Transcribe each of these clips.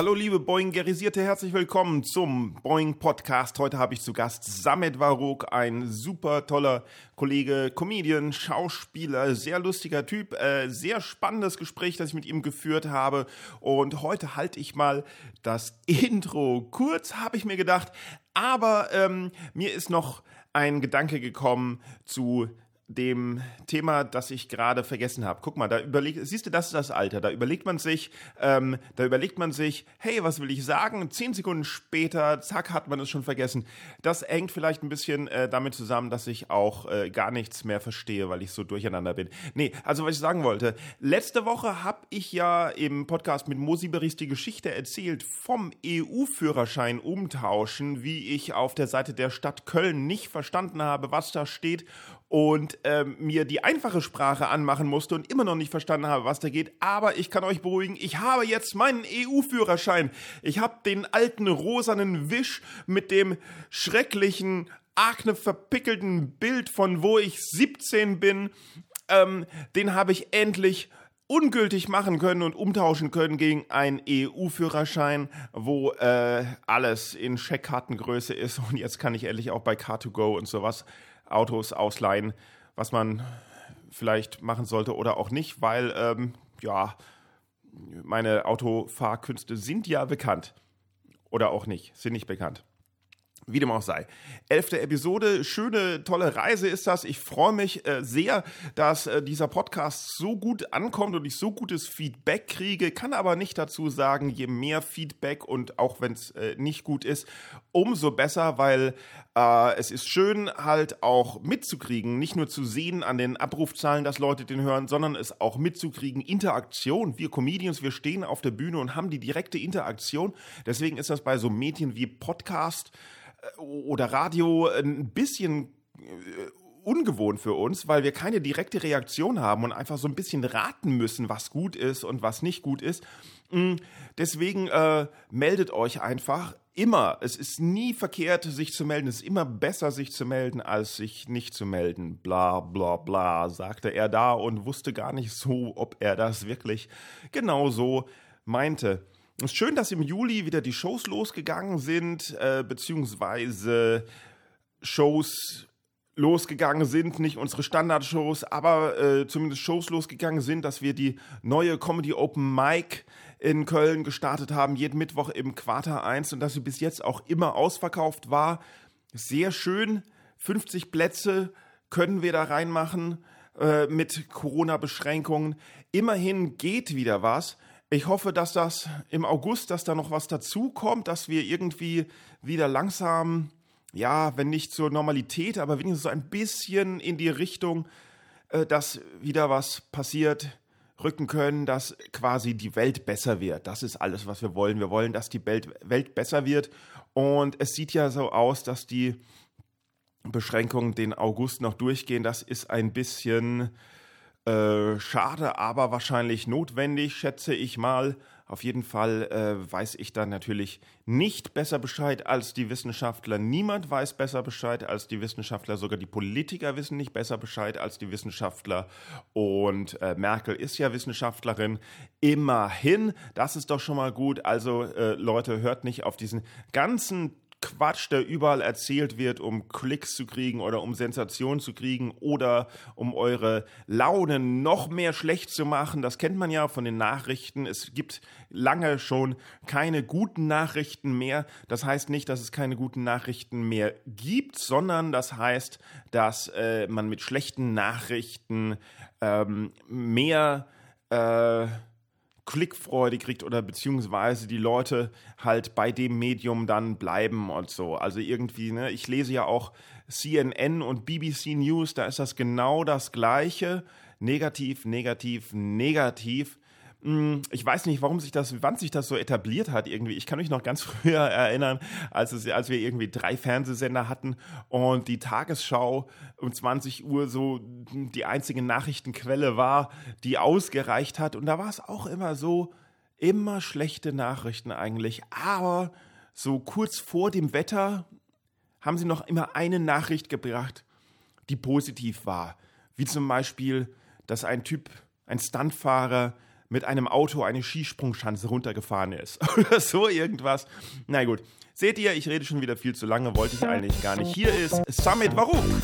Hallo liebe Boingerisierte, herzlich willkommen zum Boing Podcast. Heute habe ich zu Gast Samet Varuk, ein super toller toller Kollege, Comedian, Schauspieler, sehr lustiger Typ, äh, sehr spannendes Gespräch, das ich mit ihm geführt habe. Und heute halte ich mal das Intro kurz, habe ich mir gedacht. Aber ähm, mir ist noch ein Gedanke gekommen zu dem Thema, das ich gerade vergessen habe. Guck mal, da überlegt, siehst du, das ist das Alter. Da überlegt man sich, ähm, da überlegt man sich, hey, was will ich sagen? Zehn Sekunden später, zack, hat man es schon vergessen. Das hängt vielleicht ein bisschen äh, damit zusammen, dass ich auch äh, gar nichts mehr verstehe, weil ich so durcheinander bin. Nee, also was ich sagen wollte, letzte Woche habe ich ja im Podcast mit Mosi Beris die Geschichte erzählt vom EU-Führerschein umtauschen, wie ich auf der Seite der Stadt Köln nicht verstanden habe, was da steht und ähm, mir die einfache Sprache anmachen musste und immer noch nicht verstanden habe, was da geht. Aber ich kann euch beruhigen, ich habe jetzt meinen EU-Führerschein. Ich habe den alten rosanen Wisch mit dem schrecklichen, akne verpickelten Bild von wo ich 17 bin. Ähm, den habe ich endlich ungültig machen können und umtauschen können gegen einen EU-Führerschein, wo äh, alles in Scheckkartengröße ist. Und jetzt kann ich endlich auch bei Car2Go und sowas Autos ausleihen, was man vielleicht machen sollte oder auch nicht, weil ähm, ja, meine Autofahrkünste sind ja bekannt. Oder auch nicht, sind nicht bekannt. Wie dem auch sei. Elfte Episode, schöne, tolle Reise ist das. Ich freue mich äh, sehr, dass äh, dieser Podcast so gut ankommt und ich so gutes Feedback kriege. Kann aber nicht dazu sagen, je mehr Feedback und auch wenn es äh, nicht gut ist, umso besser, weil äh, es ist schön halt auch mitzukriegen, nicht nur zu sehen an den Abrufzahlen, dass Leute den hören, sondern es auch mitzukriegen, Interaktion. Wir Comedians, wir stehen auf der Bühne und haben die direkte Interaktion. Deswegen ist das bei so Medien wie Podcast, oder Radio ein bisschen äh, ungewohnt für uns, weil wir keine direkte Reaktion haben und einfach so ein bisschen raten müssen, was gut ist und was nicht gut ist. Mm, deswegen äh, meldet euch einfach immer. Es ist nie verkehrt, sich zu melden. Es ist immer besser, sich zu melden, als sich nicht zu melden. Bla bla bla, sagte er da und wusste gar nicht so, ob er das wirklich genau so meinte. Es ist schön, dass im Juli wieder die Shows losgegangen sind, äh, beziehungsweise Shows losgegangen sind, nicht unsere Standardshows, aber äh, zumindest Shows losgegangen sind, dass wir die neue Comedy Open Mic in Köln gestartet haben, jeden Mittwoch im Quarter 1 und dass sie bis jetzt auch immer ausverkauft war. Sehr schön, 50 Plätze können wir da reinmachen äh, mit Corona-Beschränkungen. Immerhin geht wieder was. Ich hoffe, dass das im August, dass da noch was dazu kommt, dass wir irgendwie wieder langsam, ja, wenn nicht zur Normalität, aber wenigstens so ein bisschen in die Richtung, äh, dass wieder was passiert, rücken können, dass quasi die Welt besser wird. Das ist alles, was wir wollen. Wir wollen, dass die Welt, Welt besser wird. Und es sieht ja so aus, dass die Beschränkungen den August noch durchgehen. Das ist ein bisschen äh, schade, aber wahrscheinlich notwendig, schätze ich mal. Auf jeden Fall äh, weiß ich dann natürlich nicht besser Bescheid als die Wissenschaftler. Niemand weiß besser Bescheid als die Wissenschaftler. Sogar die Politiker wissen nicht besser Bescheid als die Wissenschaftler. Und äh, Merkel ist ja Wissenschaftlerin. Immerhin, das ist doch schon mal gut. Also äh, Leute, hört nicht auf diesen ganzen Quatsch, der überall erzählt wird, um Klicks zu kriegen oder um Sensationen zu kriegen oder um eure Laune noch mehr schlecht zu machen. Das kennt man ja von den Nachrichten. Es gibt lange schon keine guten Nachrichten mehr. Das heißt nicht, dass es keine guten Nachrichten mehr gibt, sondern das heißt, dass äh, man mit schlechten Nachrichten ähm, mehr äh, Klickfreude kriegt oder beziehungsweise die Leute halt bei dem Medium dann bleiben und so. Also irgendwie, ne, ich lese ja auch CNN und BBC News, da ist das genau das Gleiche. Negativ, negativ, negativ. Hm, ich weiß nicht, warum sich das, wann sich das so etabliert hat irgendwie. Ich kann mich noch ganz früher erinnern, als, es, als wir irgendwie drei Fernsehsender hatten und die Tagesschau um 20 Uhr so die einzige Nachrichtenquelle war, die ausgereicht hat. Und da war es auch immer so, immer schlechte Nachrichten eigentlich. Aber so kurz vor dem Wetter haben sie noch immer eine Nachricht gebracht, die positiv war. Wie zum Beispiel, dass ein Typ, ein Stuntfahrer, mit einem Auto eine Skisprungschanze runtergefahren ist. Oder so irgendwas. Na gut. Seht ihr, ich rede schon wieder viel zu lange, wollte ich eigentlich gar nicht. Hier ist Summit Warum.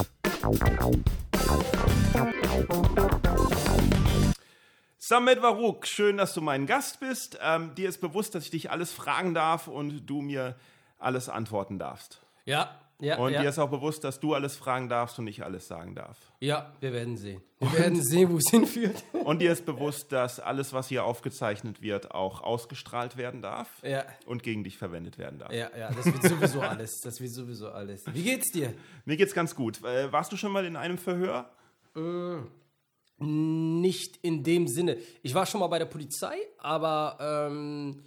Samet Waruk, schön, dass du mein Gast bist. Ähm, dir ist bewusst, dass ich dich alles fragen darf und du mir alles antworten darfst. Ja, ja. Und ja. dir ist auch bewusst, dass du alles fragen darfst und ich alles sagen darf. Ja, wir werden sehen. Wir werden sehen, wo es hinführt. Und dir ist bewusst, dass alles, was hier aufgezeichnet wird, auch ausgestrahlt werden darf Ja. und gegen dich verwendet werden darf. Ja, ja, das wird sowieso alles. Das wird sowieso alles. Wie geht's dir? Mir geht's ganz gut. Äh, warst du schon mal in einem Verhör? Nicht in dem Sinne. Ich war schon mal bei der Polizei, aber ähm,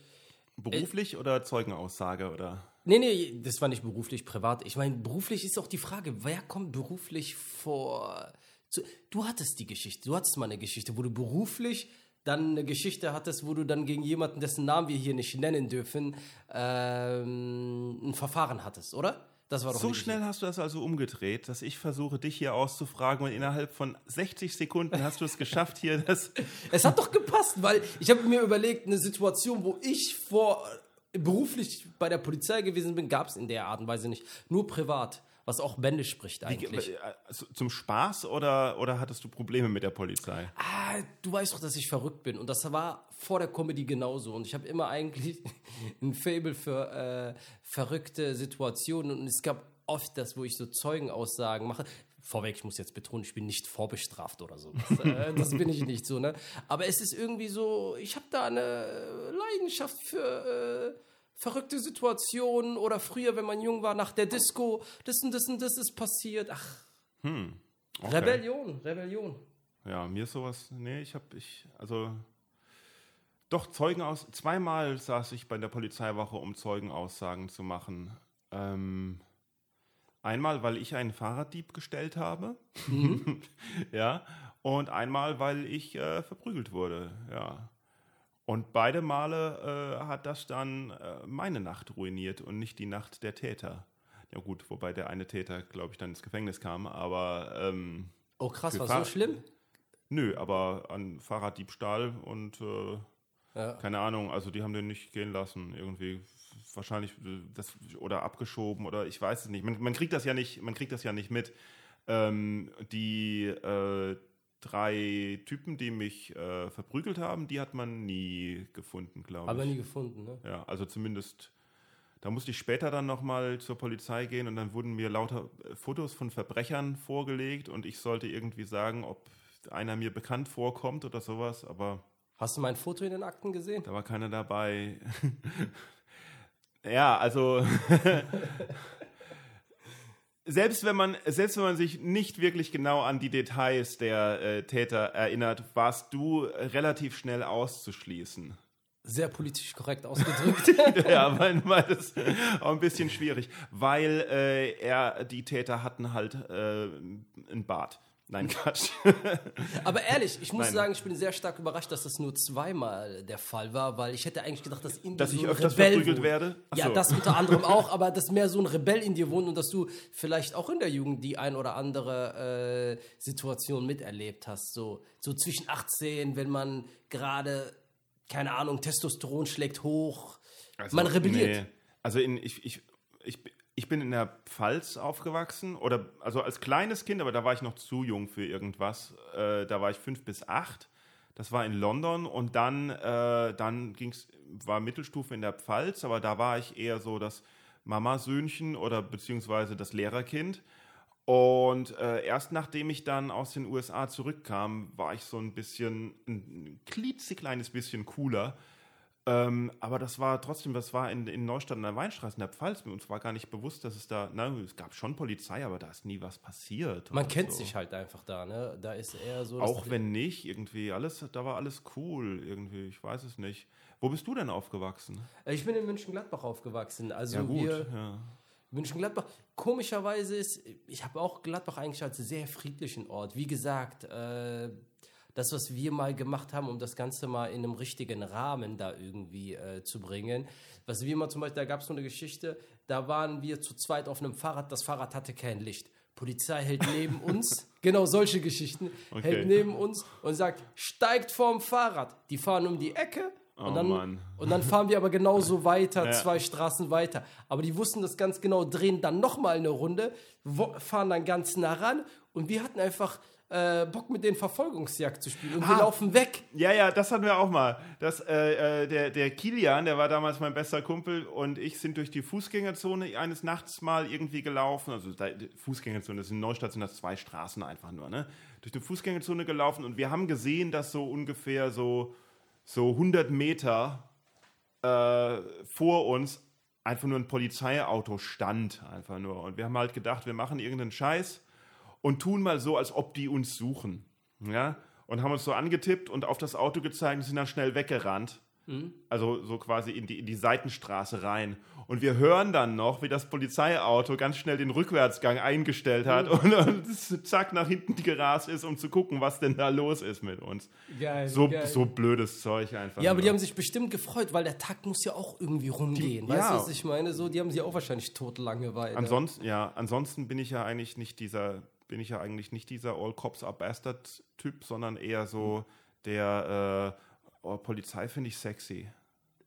Beruflich oder Zeugenaussage oder? nee, nee, das war nicht beruflich, privat. Ich meine, beruflich ist auch die Frage, wer kommt beruflich vor? Zu, du hattest die Geschichte, du hattest mal eine Geschichte, wo du beruflich dann eine Geschichte hattest, wo du dann gegen jemanden, dessen Namen wir hier nicht nennen dürfen, ähm, ein Verfahren hattest, oder? Das war doch So schnell hast du das also umgedreht, dass ich versuche, dich hier auszufragen und innerhalb von 60 Sekunden hast du es geschafft, hier das. Es hat doch gepasst, weil ich habe mir überlegt, eine Situation, wo ich vor beruflich bei der Polizei gewesen bin, gab es in der Art und Weise nicht. Nur privat, was auch Bände spricht eigentlich. Äh, also Zum Spaß oder, oder hattest du Probleme mit der Polizei? Ah, du weißt doch, dass ich verrückt bin. Und das war vor der Comedy genauso. Und ich habe immer eigentlich ein Fable für äh, verrückte Situationen. Und es gab oft das, wo ich so Zeugenaussagen mache. Vorweg, ich muss jetzt betonen, ich bin nicht vorbestraft oder so. Das, äh, das bin ich nicht so, ne? Aber es ist irgendwie so, ich habe da eine Leidenschaft für äh, verrückte Situationen oder früher, wenn man jung war, nach der Disco, das und das und das ist passiert. Ach, Okay. Rebellion, Rebellion. Ja, mir ist sowas. Nee, ich habe ich. Also. Doch, Zeugenaus. Zweimal saß ich bei der Polizeiwache, um Zeugenaussagen zu machen. Ähm, einmal, weil ich einen Fahrraddieb gestellt habe. ja. Und einmal, weil ich äh, verprügelt wurde. Ja. Und beide Male äh, hat das dann äh, meine Nacht ruiniert und nicht die Nacht der Täter. Ja gut, wobei der eine Täter, glaube ich, dann ins Gefängnis kam, aber ähm, Oh krass, war Fahr- so schlimm? nö, aber an Fahrraddiebstahl und äh, Ja. keine Ahnung, also die haben den nicht gehen lassen, irgendwie wahrscheinlich äh, das oder abgeschoben oder ich weiß es nicht. Man, man kriegt das ja nicht, man kriegt das ja nicht mit. Ähm, die äh, drei Typen, die mich äh, verprügelt haben, die hat man nie gefunden, glaube Aber ich. nie gefunden, ne? Ja, also zumindest, da musste ich später dann nochmal zur Polizei gehen und dann wurden mir lauter äh, Fotos von Verbrechern vorgelegt und ich sollte irgendwie sagen, ob einer mir bekannt vorkommt oder sowas, aber Hast du mein Foto in den Akten gesehen? da war keiner dabei. ja, also selbst wenn man selbst wenn man sich nicht wirklich genau an die Details der äh, Täter erinnert, warst du relativ schnell auszuschließen. Sehr politisch korrekt ausgedrückt. ja, weil, weil das auch ein bisschen schwierig, weil äh, er, die Täter hatten halt äh, einen Bart. Nein, Quatsch. Aber ehrlich, ich muss Nein. sagen, ich bin sehr stark überrascht, dass das nur zweimal der Fall war, weil ich hätte eigentlich gedacht, dass in dir Dass so ich ein Rebell verprügelt wohnt. werde? Ach Ja, so. das unter anderem auch, aber dass mehr so ein Rebell in dir wohnt und dass du vielleicht auch in der Jugend die ein oder andere äh, Situation miterlebt hast. So, so zwischen 18, wenn man gerade, keine Ahnung, Testosteron schlägt hoch. Also, man rebelliert. nee. Also in, ich, ich, ich, ich bin in der Pfalz aufgewachsen, oder also als kleines Kind, aber da war ich noch zu jung für irgendwas. Äh, da war ich fünf bis acht. Das war in London und dann, äh, dann ging's, war Mittelstufe in der Pfalz, aber da war ich eher so das Mamasöhnchen oder beziehungsweise das Lehrerkind. Und äh, erst nachdem ich dann aus den USA zurückkam, war ich so ein bisschen, ein klitzekleines bisschen cooler. Ähm, aber das war trotzdem, das war in, in Neustadt an der Weinstraße in der Pfalz. Uns war gar nicht bewusst, dass es da, na, es gab schon Polizei, aber da ist nie was passiert. Man kennt so. sich halt einfach da, ne? Da ist eher so. Auch wenn nicht, irgendwie, alles, da war alles cool, irgendwie, ich weiß es nicht. Wo bist du denn aufgewachsen? Äh, Ich bin in München-Gladbach aufgewachsen. Also ja, gut. wir. Ja. München-Gladbach, komischerweise ist, ich habe auch Gladbach eigentlich als sehr friedlichen Ort. Wie gesagt, äh, das, was wir mal gemacht haben, um das Ganze mal in einem richtigen Rahmen da irgendwie äh, zu bringen. Was wir mal zum Beispiel, da gab es so eine Geschichte, da waren wir zu zweit auf einem Fahrrad, das Fahrrad hatte kein Licht. Polizei hält neben uns, genau solche Geschichten, Okay. hält neben uns und sagt, steigt vom Fahrrad. Die fahren um die Ecke und, Oh dann, und dann fahren wir aber genauso weiter, Ja. zwei Straßen weiter. Aber die wussten das ganz genau, drehen dann nochmal eine Runde, fahren dann ganz nah ran und wir hatten einfach äh, Bock mit den Verfolgungsjagd zu spielen und wir Ah. laufen weg. Ja, ja, das hatten wir auch mal. Das, äh, äh, der, der Kilian, der war damals mein bester Kumpel und ich sind durch die Fußgängerzone eines Nachts mal irgendwie gelaufen. Also da, die Fußgängerzone, das ist in Neustadt sind das zwei Straßen einfach nur, ne? Durch die Fußgängerzone gelaufen und wir haben gesehen, dass so ungefähr so, so 100 Meter äh, vor uns einfach nur ein Polizeiauto stand, einfach nur. Und wir haben halt gedacht, wir machen irgendeinen Scheiß und tun mal so, als ob die uns suchen. Ja? Und haben uns so angetippt und auf das Auto gezeigt und sind dann schnell weggerannt. Also so quasi in die, in die Seitenstraße rein. Und wir hören dann noch, wie das Polizeiauto ganz schnell den Rückwärtsgang eingestellt hat und, und zack nach hinten gerast ist, um zu gucken, was denn da los ist mit uns. Geil, So, geil. so blödes Zeug einfach. Ja, aber die nur. haben sich bestimmt gefreut, weil der Tag muss ja auch irgendwie rumgehen. Die- weißt ja. du, was ich meine? So, die haben sie auch wahrscheinlich tot Langeweile. Ansonsten, ja, ansonsten bin ich ja eigentlich nicht dieser, bin ich ja eigentlich nicht dieser All Cops are Bastard Typ, sondern eher so der äh, oh, Polizei finde ich sexy.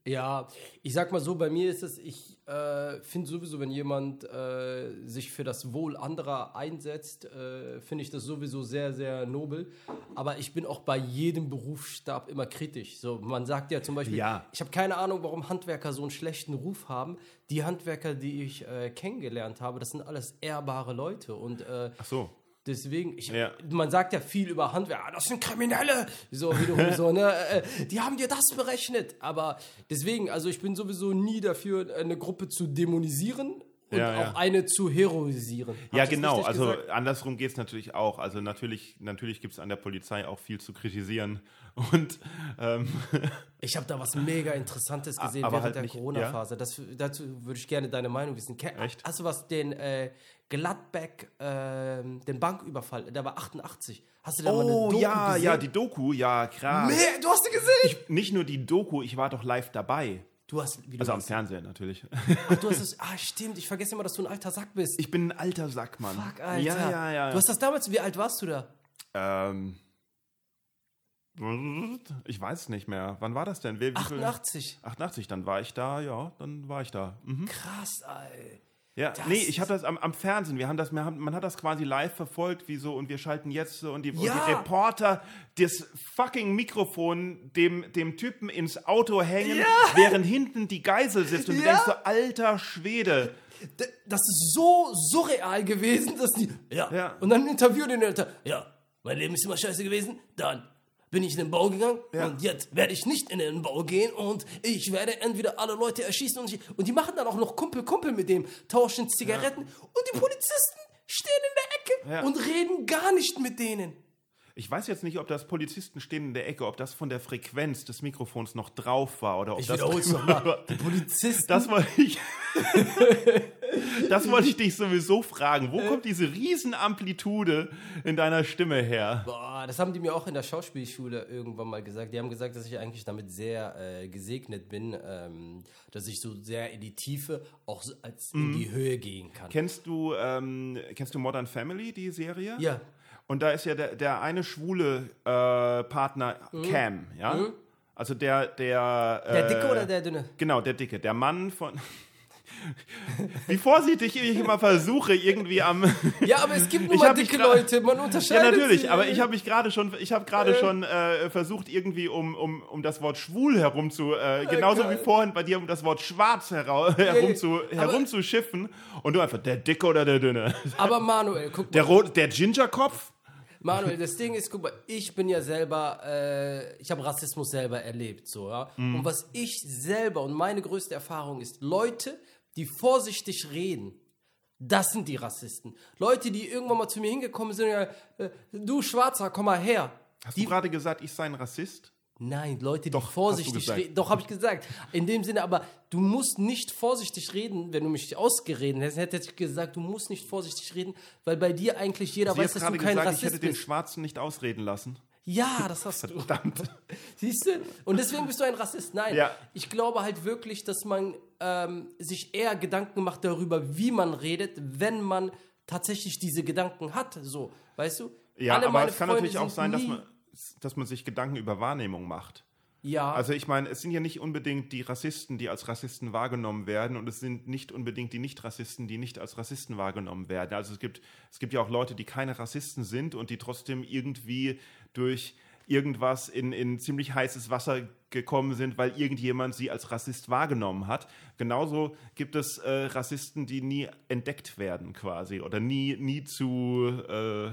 Ja, ich sag mal so, bei mir ist es, ich äh, finde sowieso, wenn jemand äh, sich für das Wohl anderer einsetzt, äh, finde ich das sowieso sehr, sehr nobel. Aber ich bin auch bei jedem Berufsstab immer kritisch. So, man sagt ja zum Beispiel, Ja. ich habe keine Ahnung, warum Handwerker so einen schlechten Ruf haben. Die Handwerker, die ich äh, kennengelernt habe, das sind alles ehrbare Leute und äh, Ach so. Deswegen, ich, Ja. man sagt ja viel über Handwerker, ah, das sind Kriminelle, so wiederum so, ne, äh, die haben dir das berechnet. Aber deswegen, also ich bin sowieso nie dafür, eine Gruppe zu dämonisieren und Ja, auch ja. eine zu heroisieren. Hab Ja, ich genau. Also gesagt? andersrum geht es natürlich auch. Also natürlich, natürlich gibt es an der Polizei auch viel zu kritisieren. Und ähm, ich habe da was mega Interessantes gesehen während halt der Corona-Phase. Das- Dazu würde ich gerne deine Meinung wissen. Ke- Echt? Hast du was, den äh, Gladbeck, ähm, den Banküberfall, der war 88. Hast du da mal eine oh Doku ja, gesehen? ja, die Doku, ja, krass. Nee, du hast die gesehen? Nicht nur die Doku, ich war doch live dabei. Du hast, wie du Also am Fernsehen natürlich. Ach, du hast es. Ah, stimmt. Ich vergesse immer, dass du ein alter Sack bist. Ich bin ein alter Sack, Mann. Fuck, Alter. Ja, ja, ja. Du hast das damals. Wie alt warst du da? Ähm, ich weiß es nicht mehr. Wann war das denn? Wie, wie viel- 88. 88, dann war ich da, ja, dann war ich da. Mhm. Krass, ey. Ja, Das nee, ich habe das am, am Fernsehen, wir haben das, wir haben, man hat das quasi live verfolgt, wie so, und wir schalten jetzt so, und die, und Ja. die Reporter das fucking Mikrofon dem, dem Typen ins Auto hängen, während hinten die Geisel sitzt, und du Ja. denkst so, alter Schwede. Das ist so surreal gewesen, dass die. Ja. Ja. Und dann interviewt den Alter. Ja, mein Leben ist immer scheiße gewesen. Dann bin ich in den Bau gegangen Ja. und jetzt werde ich nicht in den Bau gehen und ich werde entweder alle Leute erschießen und, ich, und die machen dann auch noch Kumpel Kumpel mit dem, tauschen Zigaretten und die Polizisten stehen in der Ecke Ja. und reden gar nicht mit denen. Ich weiß jetzt nicht, ob das Polizisten stehen in der Ecke, ob das von der Frequenz des Mikrofons noch drauf war, oder ob Ich das wiederhol's nochmal. Die Polizisten. Das wollte ich. das wollte ich dich sowieso fragen. Wo kommt diese Riesenamplitude in deiner Stimme her? Boah, das haben die mir auch in der Schauspielschule irgendwann mal gesagt. Die haben gesagt, dass ich eigentlich damit sehr äh, gesegnet bin, ähm, dass ich so sehr in die Tiefe, auch als in die Höhe gehen kann. Kennst du, ähm, kennst du Modern Family, die Serie? Ja. Und da ist ja der, der eine schwule äh, Partner Cam, ja? Also der, der. Der äh, dicke oder der dünne? Genau, der Dicke. Der Mann von. Wie vorsichtig ich immer versuche, irgendwie am. Ja, aber es gibt nur mal dicke Leute, man Ja, unterscheidet natürlich, sie. aber ich habe mich gerade schon, ich habe gerade schon äh, versucht, irgendwie um, um, um das Wort schwul herum zu, äh, genauso wie vorhin bei dir, um das Wort schwarz herum zu, aber- herumzuschiffen und du einfach, der Dicke oder der Dünne? Aber Manuel, guck mal. Der, Rot, der Gingerkopf? Manuel, das Ding ist, guck mal, ich bin ja selber, äh, ich habe Rassismus selber erlebt, so, ja. Mhm. Und was ich selber und meine größte Erfahrung ist, Leute, die vorsichtig reden, das sind die Rassisten. Leute, die irgendwann mal zu mir hingekommen sind, ja, äh, du Schwarzer, komm mal her. Hast Die- du gerade gesagt, ich sei ein Rassist? Nein, Leute, die Doch, vorsichtig reden. Doch, habe ich gesagt. In dem Sinne, aber du musst nicht vorsichtig reden. Wenn du mich ausgeredet hättest, hätte ich gesagt, du musst nicht vorsichtig reden, weil bei dir eigentlich jeder Sie weiß, hast dass du kein gesagt, ich Rassist hätte den bist. Schwarzen nicht ausreden lassen. Ja, das hast du. Verdammt. Siehst du? Und deswegen bist du ein Rassist. Nein, Ja. ich glaube halt wirklich, dass man ähm, sich eher Gedanken macht darüber, wie man redet, wenn man tatsächlich diese Gedanken hat. So, weißt du? Ja, Alle aber es kann Freunde natürlich auch sein, dass man, dass man sich Gedanken über Wahrnehmung macht. Ja, Also ich meine, es sind ja nicht unbedingt die Rassisten, die als Rassisten wahrgenommen werden und es sind nicht unbedingt die Nicht-Rassisten, die nicht als Rassisten wahrgenommen werden. Also es gibt, es gibt ja auch Leute, die keine Rassisten sind und die trotzdem irgendwie durch irgendwas in, in ziemlich heißes Wasser gekommen sind, weil irgendjemand sie als Rassist wahrgenommen hat. Genauso gibt es äh, Rassisten, die nie entdeckt werden quasi oder nie, nie zu... Äh,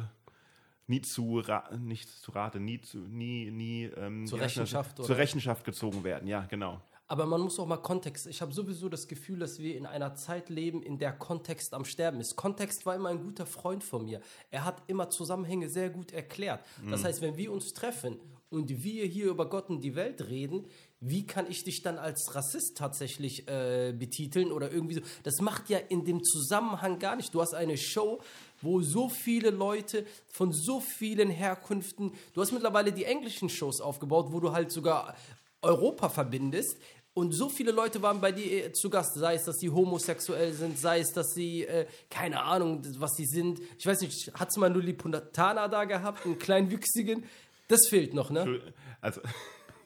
nie zu, nicht zu Rate, nie zu, nie, nie ähm, Zur heißt das? Rechenschaft, zur? Rechenschaft gezogen werden. Ja, genau. Aber man muss auch mal Kontext. Ich habe sowieso das Gefühl, dass wir in einer Zeit leben, in der Kontext am Sterben ist. Kontext war immer ein guter Freund von mir. Er hat immer Zusammenhänge sehr gut erklärt. Das heißt, wenn wir uns treffen und wir hier über Gott und die Welt reden, wie kann ich dich dann als Rassist tatsächlich äh, betiteln oder irgendwie so? Das macht ja in dem Zusammenhang gar nicht. Du hast eine Show, wo so viele Leute von so vielen Herkünften, du hast mittlerweile die englischen Shows aufgebaut, wo du halt sogar Europa verbindest. Und so viele Leute waren bei dir äh, zu Gast, sei es, dass sie homosexuell sind, sei es, dass sie, äh, keine Ahnung, was sie sind. Ich weiß nicht, hat mal nur Liputana da gehabt, einen kleinwüchsigen? Das fehlt noch, ne? Also,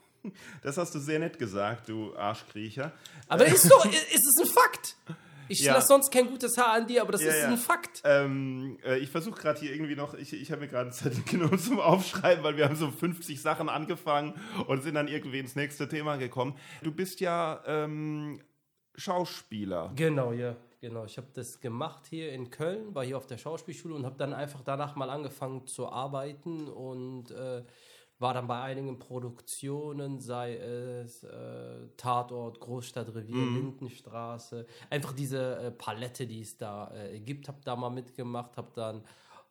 das hast du sehr nett gesagt, du Arschkriecher. Aber ist so, i- ist es ein Fakt. Ich Ja. lasse sonst kein gutes Haar an dir, aber das Ja, ist ja. ein Fakt. Ähm, äh, ich versuche gerade hier irgendwie noch, ich, ich habe mir gerade Zettel genommen zum Aufschreiben, weil wir haben so 50 Sachen angefangen und sind dann irgendwie ins nächste Thema gekommen. Du bist ja ähm, Schauspieler. Genau, ja. Genau, ich habe das gemacht hier in Köln, war hier auf der Schauspielschule und habe dann einfach danach mal angefangen zu arbeiten und äh, war dann bei einigen Produktionen, sei es äh, Tatort, Großstadtrevier, Lindenstraße, einfach diese äh, Palette, die es da äh, gibt, habe da mal mitgemacht, habe dann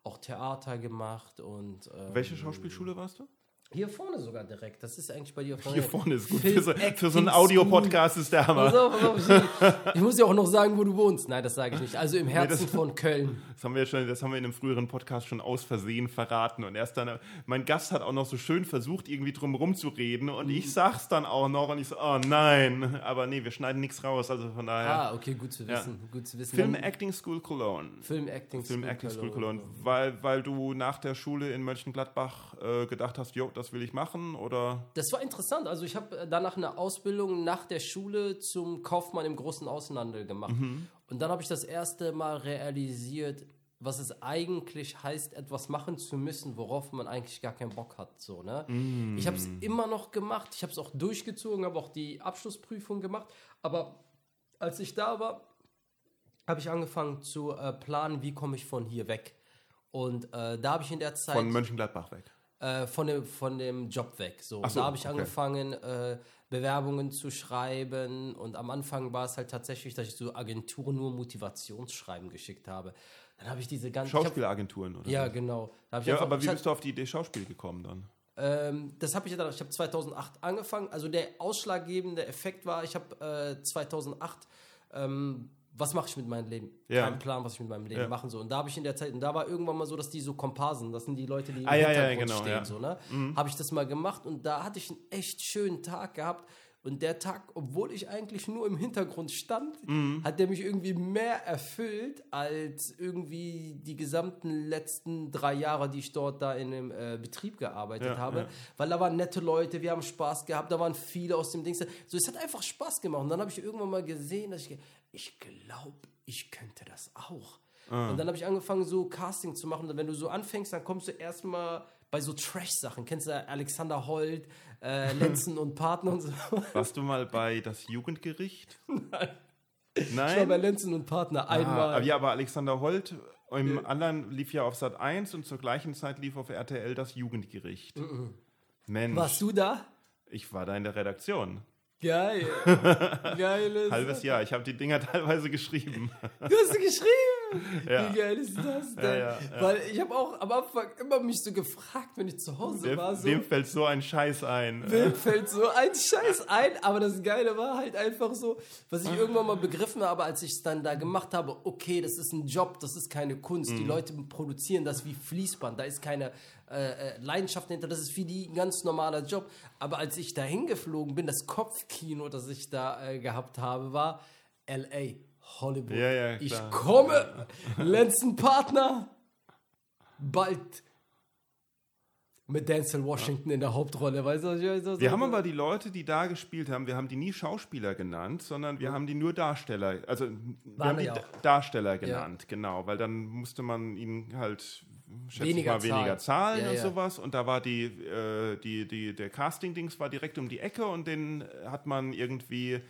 auch Theater gemacht und ähm, Welche Schauspielschule warst du? Hier vorne sogar direkt. Das ist eigentlich bei dir auf der Hier vorne ist gut. Für so, für so einen Acting Audiopodcast ist der Hammer. Pass auf, pass auf, ich, ich muss ja auch noch sagen, wo du wohnst. Nein, das sage ich nicht. Also im Herzen von Köln. Das haben wir ja schon, das haben wir in einem früheren Podcast schon aus Versehen verraten. Und erst dann, mein Gast hat auch noch so schön versucht, irgendwie drum rumzureden. Und Mhm. ich sag's dann auch noch und ich so, oh nein. Aber nee, wir schneiden nichts raus. Also von daher. Ah, okay, gut zu wissen. Gut zu wissen. Film Dann- Acting School Cologne. Film Acting Film Acting School Cologne. Cologne. Weil, weil du nach der Schule in Mönchengladbach äh, gedacht hast, jo, das will ich machen oder? Das war interessant. Also ich habe danach eine Ausbildung nach der Schule zum Kaufmann im großen Außenhandel gemacht. Mhm. Und dann habe ich das erste Mal realisiert, was es eigentlich heißt, etwas machen zu müssen, worauf man eigentlich gar keinen Bock hat. So, ne? Mm. Ich habe es immer noch gemacht. Ich habe es auch durchgezogen, habe auch die Abschlussprüfung gemacht. Aber als ich da war, habe ich angefangen zu äh, planen, wie komme ich von hier weg. Und äh, da habe ich in der Zeit Von Mönchengladbach weg. Äh, von, dem, von dem Job weg. So. So, da habe ich okay. angefangen, äh, Bewerbungen zu schreiben. Und am Anfang war es halt tatsächlich, dass ich so Agenturen nur Motivationsschreiben geschickt habe. Dann habe ich diese ganzen. Schauspielagenturen, oder? Ja, genau. Hab ich Ja, einfach- aber wie bist du auf die Idee Schauspiel gekommen dann? ähm, das habe ich ja dann, ich habe 2008 angefangen. Also der ausschlaggebende Effekt war, ich habe äh, 2008, ähm, was mache ich mit meinem Leben? Ja. Kein Plan, was ich mit meinem Leben Ja. machen soll. Und da habe ich in der Zeit, und da war irgendwann mal so, dass die so Komparsen, das sind die Leute, die im Ah, ja, ja, Hintergrund genau, stehen. Mhm. so, ne? Habe ich das mal gemacht und da hatte ich einen echt schönen Tag gehabt. Und der Tag, obwohl ich eigentlich nur im Hintergrund stand, Mhm. hat der mich irgendwie mehr erfüllt als irgendwie die gesamten letzten drei Jahre, die ich dort da in dem äh, Betrieb gearbeitet Ja, habe. ja. Weil da waren nette Leute, wir haben Spaß gehabt, da waren viele aus dem Dings. So, es hat einfach Spaß gemacht. Und dann habe ich irgendwann mal gesehen, dass ich, ich glaube, ich könnte das auch. Ah. Und dann habe ich angefangen, so Casting zu machen. Und wenn du so anfängst, dann kommst du erstmal bei so Trash-Sachen. Kennst du Alexander Holt, äh, Lenzen und Partner und so? Warst du mal bei das Jugendgericht? Nein. Ich war bei Lenzen und Partner Ah, einmal. aber ja, aber Alexander Holt Im anderen lief ja auf Sat 1 und zur gleichen Zeit lief auf RTL das Jugendgericht. Mensch, Warst du da? ich war da in der Redaktion. Geil. geil ist Halbes. Jahr. Ich habe die Dinger teilweise geschrieben. Du hast sie geschrieben. Ja. Wie geil ist das denn? Ja. Weil ich habe auch am Anfang immer mich so gefragt, wenn ich zu Hause war, Wem, so, wem fällt so ein Scheiß ein? Wem fällt so ein Scheiß ein? Aber das Geile war halt einfach so, was ich irgendwann mal begriffen habe, als ich es dann da gemacht habe, okay, das ist ein Job, das ist keine Kunst. Mhm. Die Leute produzieren das wie Fließband, da ist keine äh, äh, Leidenschaft hinter, das ist wie die ein ganz normaler Job. Aber als ich da hingeflogen bin, das Kopfkino, das ich da äh, gehabt habe, war L.A., Hollywood. Ja, ja, ich komme, letzten Partner, bald mit Denzel Washington in der Hauptrolle, weißt du, ich Wir ich- haben aber die Leute, die da gespielt haben, wir haben die nie Schauspieler genannt, sondern wir haben die nur Darsteller, also wir haben die ja auch. Darsteller genannt, genau, weil dann musste man ihnen halt schätze ich Weniger mal weniger zahlen. zahlen Ja, und ja. sowas und da war die, äh, die, die der Casting-Dings war direkt um die Ecke und den hat man irgendwie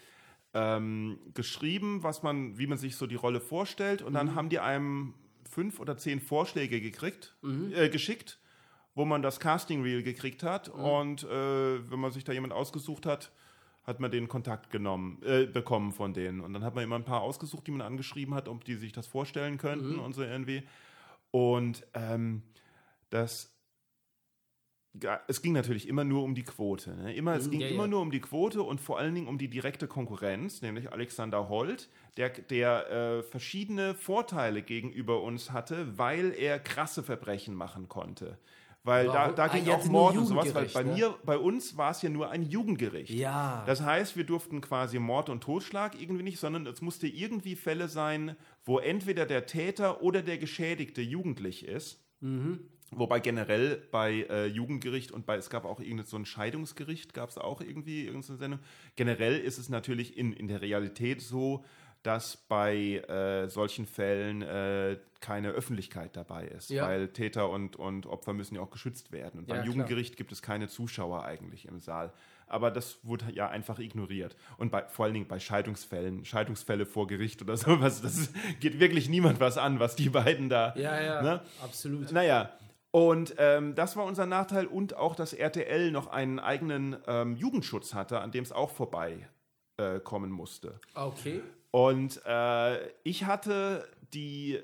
ähm, geschrieben, was man, wie man sich so die Rolle vorstellt und Mhm. dann haben die einem fünf oder zehn Vorschläge gekriegt, Mhm. äh, geschickt wo man das Casting Reel gekriegt hat Mhm. und äh, wenn man sich da jemand ausgesucht hat, hat man den Kontakt genommen, äh, bekommen von denen. Und dann hat man immer ein paar ausgesucht, die man angeschrieben hat, ob die sich das vorstellen könnten Mhm. und so irgendwie. Und ähm, das es ging natürlich immer nur um die Quote. Ne? Immer, es Mhm, ging ja, immer ja. nur um die Quote und vor allen Dingen um die direkte Konkurrenz, nämlich Alexander Holt, der, der äh, verschiedene Vorteile gegenüber uns hatte, weil er krasse Verbrechen machen konnte. Weil da, Warum? da Ah, ging ihr auch Mord und sowas, weil bei ne? mir, bei uns war es ja nur ein Jugendgericht. Ja. Das heißt, wir durften quasi Mord und Totschlag irgendwie nicht, sondern es musste irgendwie Fälle sein, wo entweder der Täter oder der Geschädigte jugendlich ist. Wobei generell bei äh, Jugendgericht und bei, es gab auch irgendein so ein Scheidungsgericht, gab es auch irgendwie irgendeine Sendung. Generell ist es natürlich in, in der Realität so, dass bei äh, solchen Fällen äh, keine Öffentlichkeit dabei ist, Ja. weil Täter und, und Opfer müssen ja auch geschützt werden. Und Ja, beim klar. Jugendgericht gibt es keine Zuschauer eigentlich im Saal. Aber das wurde ja einfach ignoriert. Und bei, vor allen Dingen bei Scheidungsfällen, Scheidungsfälle vor Gericht oder sowas, das geht wirklich niemand was an, was die beiden da. Ja, ja, Ne? absolut. Naja, und ähm, das war unser Nachteil und auch, dass RTL noch einen eigenen ähm, Jugendschutz hatte, an dem es auch vorbei äh, kommen musste. Okay. Und äh, ich hatte die,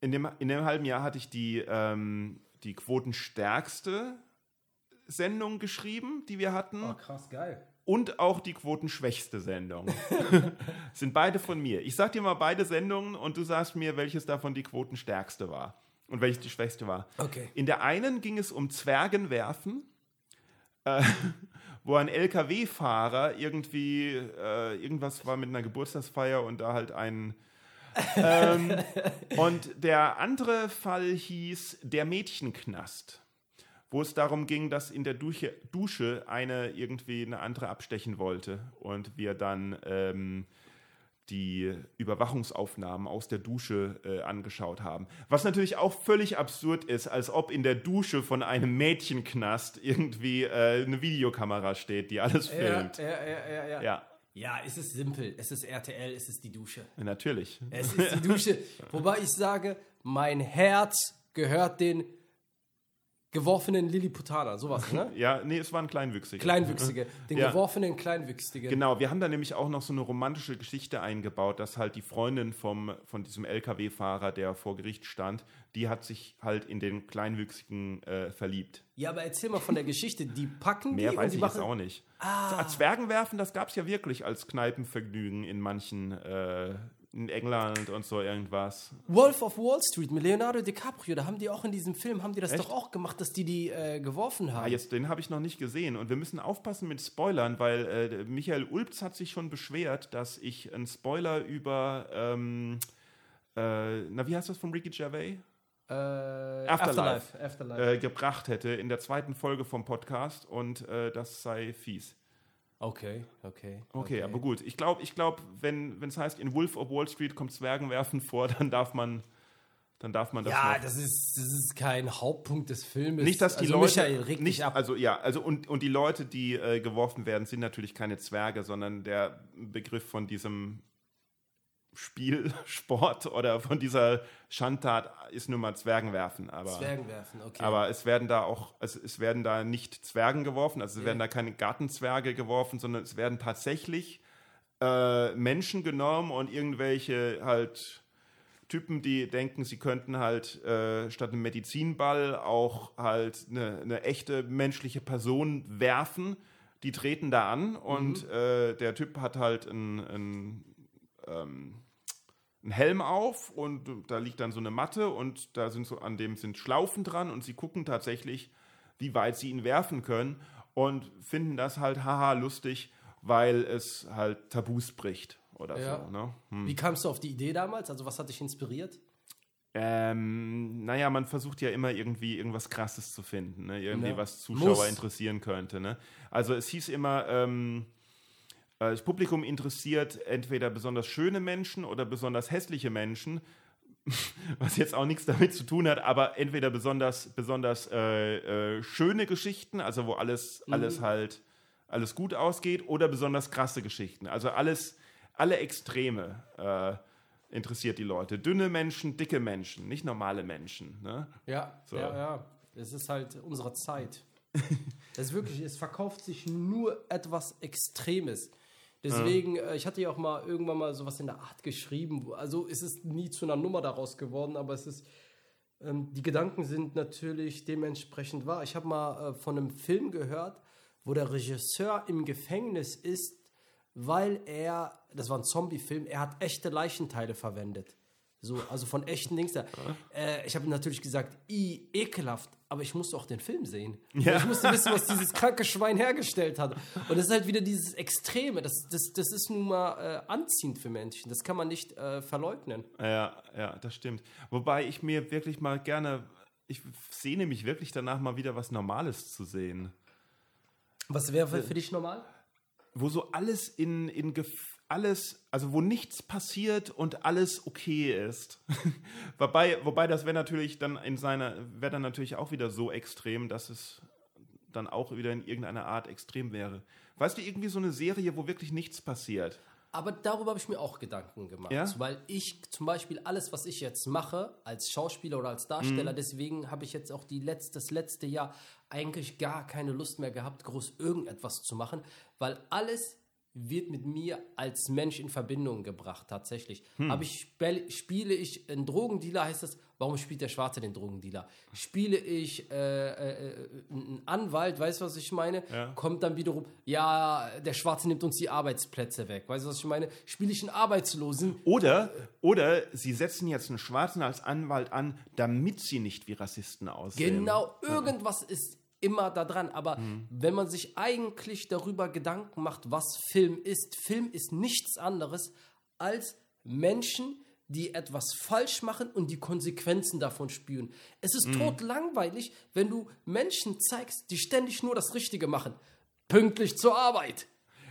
in dem, in dem halben Jahr hatte ich die, ähm, die quotenstärkste Sendung geschrieben, die wir hatten Oh, krass, geil. und auch die quotenschwächste Sendung. Sind beide von mir. Ich sag dir mal beide Sendungen und du sagst mir, welches davon die quotenstärkste war und welches die schwächste war. Okay. In der einen ging es um Zwergenwerfen, äh, wo ein LKW-Fahrer irgendwie, äh, irgendwas war mit einer Geburtstagsfeier und da halt ein. ähm, und der andere Fall hieß Der Mädchenknast, wo es darum ging, dass in der Dusche, Dusche eine irgendwie eine andere abstechen wollte und wir dann ähm, die Überwachungsaufnahmen aus der Dusche äh, angeschaut haben. Was natürlich auch völlig absurd ist, als ob in der Dusche von einem Mädchenknast irgendwie äh, eine Videokamera steht, die alles filmt. ja, ja, ja, ja. Ja, Ja, es ist simpel. Es ist RTL, es ist die Dusche. natürlich. Es ist die Dusche. Wobei ich sage, mein Herz gehört den geworfenen Lilliputaner. Sowas, ne? Ja, nee, es waren Kleinwüchsige. Kleinwüchsige. Den Ja. geworfenen Kleinwüchsigen. Genau, wir haben da nämlich auch noch so eine romantische Geschichte eingebaut, dass halt die Freundin vom, von diesem LKW-Fahrer, der vor Gericht stand, die hat sich halt in den Kleinwüchsigen äh, verliebt. Ja, aber erzähl mal von der Geschichte. Die packen Mehr die weiß und die ich jetzt auch nicht. Ah. Zwergenwerfen, das gab es ja wirklich als Kneipenvergnügen in manchen, äh, in England und so irgendwas. Wolf of Wall Street mit Leonardo DiCaprio, da haben die auch in diesem Film, haben die das Echt? doch auch gemacht, dass die die äh, geworfen haben. Ah, jetzt, den habe ich noch nicht gesehen. Und wir müssen aufpassen mit Spoilern, weil äh, Michael Ulbz hat sich schon beschwert, dass ich einen Spoiler über, ähm, äh, na, wie heißt das von Ricky Gervais? Äh, Afterlife. Afterlife. Äh, gebracht hätte in der zweiten Folge vom Podcast und äh, das sei fies. Okay, okay. Okay, aber gut. Ich glaube, ich glaub, wenn es heißt, in Wolf of Wall Street kommt Zwergenwerfen vor, dann darf man, dann darf man das Ja, noch. das ist, das ist kein Hauptpunkt des Filmes. nicht, dass die also Leute, Michael, reg nicht, ab. also ja, also und, und die Leute, die äh, geworfen werden, sind natürlich keine Zwerge, sondern der Begriff von diesem Spielsport oder von dieser Schandtat ist nur mal Zwergenwerfen. Aber, Zwergenwerfen, okay. aber es werden da auch, also es werden da nicht Zwergen geworfen, also es werden da keine Gartenzwerge geworfen, sondern es werden tatsächlich äh, Menschen genommen und irgendwelche halt Typen, die denken, sie könnten halt äh, statt einem Medizinball auch halt eine, eine, echte menschliche Person werfen. Die treten da an und mhm. äh, der Typ hat halt ein, ein ähm, einen Helm auf und da liegt dann so eine Matte und da sind so an dem sind Schlaufen dran und sie gucken tatsächlich, wie weit sie ihn werfen können und finden das halt haha lustig, weil es halt Tabus bricht oder ja. so. Ne? Hm. Wie kamst du auf die Idee damals? Also was hat dich inspiriert? Ähm, naja, man versucht ja immer irgendwie irgendwas Krasses zu finden, ne? irgendwie ja. was Zuschauer Muss. interessieren könnte. Ne? Also es hieß immer, ähm, äh, das Publikum interessiert entweder besonders schöne Menschen oder besonders hässliche Menschen, was jetzt auch nichts damit zu tun hat, aber entweder besonders, besonders äh, äh, schöne Geschichten, also wo alles, mhm. alles halt alles gut ausgeht, oder besonders krasse Geschichten. Also alles, alle Extreme äh, interessiert die Leute. Dünne Menschen, dicke Menschen, nicht normale Menschen. Ne? Ja, so. ja, ja. Es ist halt unsere Zeit. es wirklich, es verkauft sich nur etwas Extremes. Deswegen, ja. Äh, ich hatte ja auch mal irgendwann mal sowas in der Art geschrieben. Also es ist nie zu einer Nummer daraus geworden, aber es ist, ähm, die Gedanken sind natürlich dementsprechend wahr. Ich habe mal äh, von einem Film gehört, wo der Regisseur im Gefängnis ist, weil er, das war ein Zombie-Film, er hat echte Leichenteile verwendet. So, also von echten Dings da. Äh, ich habe natürlich gesagt, i, ekelhaft, aber ich musste auch den Film sehen. Ja. Ich musste wissen, was dieses kranke Schwein hergestellt hat. Und das ist halt wieder dieses Extreme. Das, das, das ist nun mal äh, anziehend für Menschen. Das kann man nicht äh, verleugnen. Ja, ja, das stimmt. Wobei ich mir wirklich mal gerne, ich sehne mich wirklich danach, mal wieder was Normales zu sehen. Was wäre für dich normal? Wo so alles in, in Gefühl alles, also wo nichts passiert und alles okay ist. wobei, wobei das wäre natürlich dann in seiner, wäre dann natürlich auch wieder so extrem, dass es dann auch wieder in irgendeiner Art extrem wäre. Weißt du, irgendwie so eine Serie, wo wirklich nichts passiert. Aber darüber habe ich mir auch Gedanken gemacht, ja? weil ich zum Beispiel alles, was ich jetzt mache, als Schauspieler oder als Darsteller, mhm. deswegen habe ich jetzt auch die letzte, das letzte Jahr eigentlich gar keine Lust mehr gehabt, groß irgendetwas zu machen, weil alles wird mit mir als Mensch in Verbindung gebracht, tatsächlich. Hm. Aber ich spiele, ich einen Drogendealer, heißt das, warum spielt der Schwarze den Drogendealer? Spiele ich äh, äh, einen Anwalt, weißt du, was ich meine? Ja. Kommt dann wiederum, ja, der Schwarze nimmt uns die Arbeitsplätze weg, weißt du, was ich meine? Spiele ich einen Arbeitslosen? Oder, oder sie setzen jetzt einen Schwarzen als Anwalt an, damit sie nicht wie Rassisten aussehen. Genau, irgendwas ja. ist immer da dran. Aber mhm. wenn man sich eigentlich darüber Gedanken macht, was Film ist, Film ist nichts anderes als Menschen, die etwas falsch machen und die Konsequenzen davon spüren. Es ist mhm. totlangweilig, wenn du Menschen zeigst, die ständig nur das Richtige machen. Pünktlich zur Arbeit.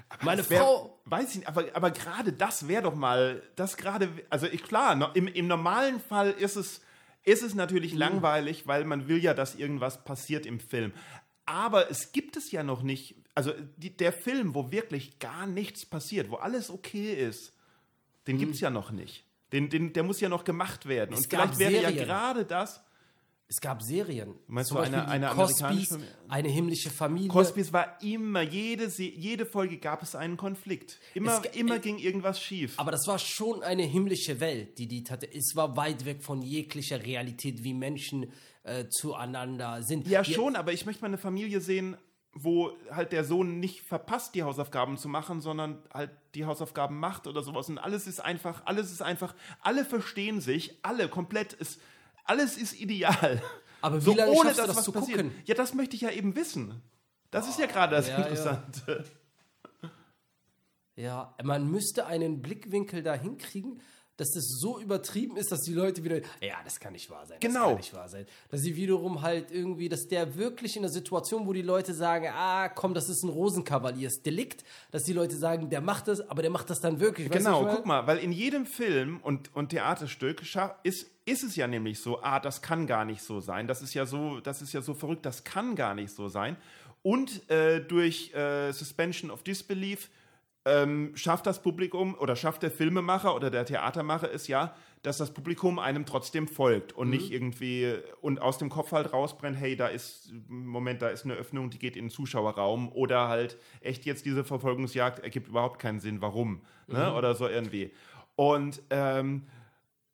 Aber Meine wär, Frau. Weiß ich nicht, aber, aber gerade das wäre doch mal, das gerade, also ich, klar, im, im normalen Fall ist es ist es natürlich mhm. langweilig, weil man will ja, dass irgendwas passiert im Film. Aber es gibt es ja noch nicht. Also die, der Film, wo wirklich gar nichts passiert, wo alles okay ist, den mhm. gibt es ja noch nicht. Den, den, der muss ja noch gemacht werden. Es Und vielleicht wäre ja gerade das es gab Serien. Meinst Zum du eine, eine Cosbys, eine himmlische Familie? Cosbys war immer, jede, jede Folge gab es einen Konflikt. Immer, es, immer äh, ging irgendwas schief. Aber das war schon eine himmlische Welt, die die hatte. Es war weit weg von jeglicher Realität, wie Menschen äh, zueinander sind. Ja, schon, aber ich möchte mal eine Familie sehen, wo halt der Sohn nicht verpasst, die Hausaufgaben zu machen, sondern halt die Hausaufgaben macht oder sowas. Und alles ist einfach, alles ist einfach, alle verstehen sich, alle komplett ist alles ist ideal. Aber wie so, lange ohne, dass das zu passiert. gucken? Ja, das möchte ich ja eben wissen. Das oh, ist ja gerade das ja, Interessante. Ja. ja, man müsste einen Blickwinkel da hinkriegen, dass das so übertrieben ist, dass die Leute wieder, ja, das kann nicht wahr sein. Genau. Das kann nicht wahr sein. Dass sie wiederum halt irgendwie, dass der wirklich in der Situation, wo die Leute sagen, ah, komm, das ist ein Rosenkavaliersdelikt, dass die Leute sagen, der macht das, aber der macht das dann wirklich. Genau, guck mal, weil in jedem Film und, und Theaterstück ist, ist es ja nämlich so, ah, das kann gar nicht so sein. Das ist ja so, das ist ja so verrückt, das kann gar nicht so sein. Und äh, durch äh, Suspension of Disbelief ähm, schafft das Publikum oder schafft der Filmemacher oder der Theatermacher es ja, dass das Publikum einem trotzdem folgt und nicht irgendwie und aus dem Kopf halt rausbrennt, hey, da ist, Moment, da ist eine Öffnung, die geht in den Zuschauerraum oder halt echt jetzt diese Verfolgungsjagd ergibt überhaupt keinen Sinn, warum, ne? oder so irgendwie. Und ähm,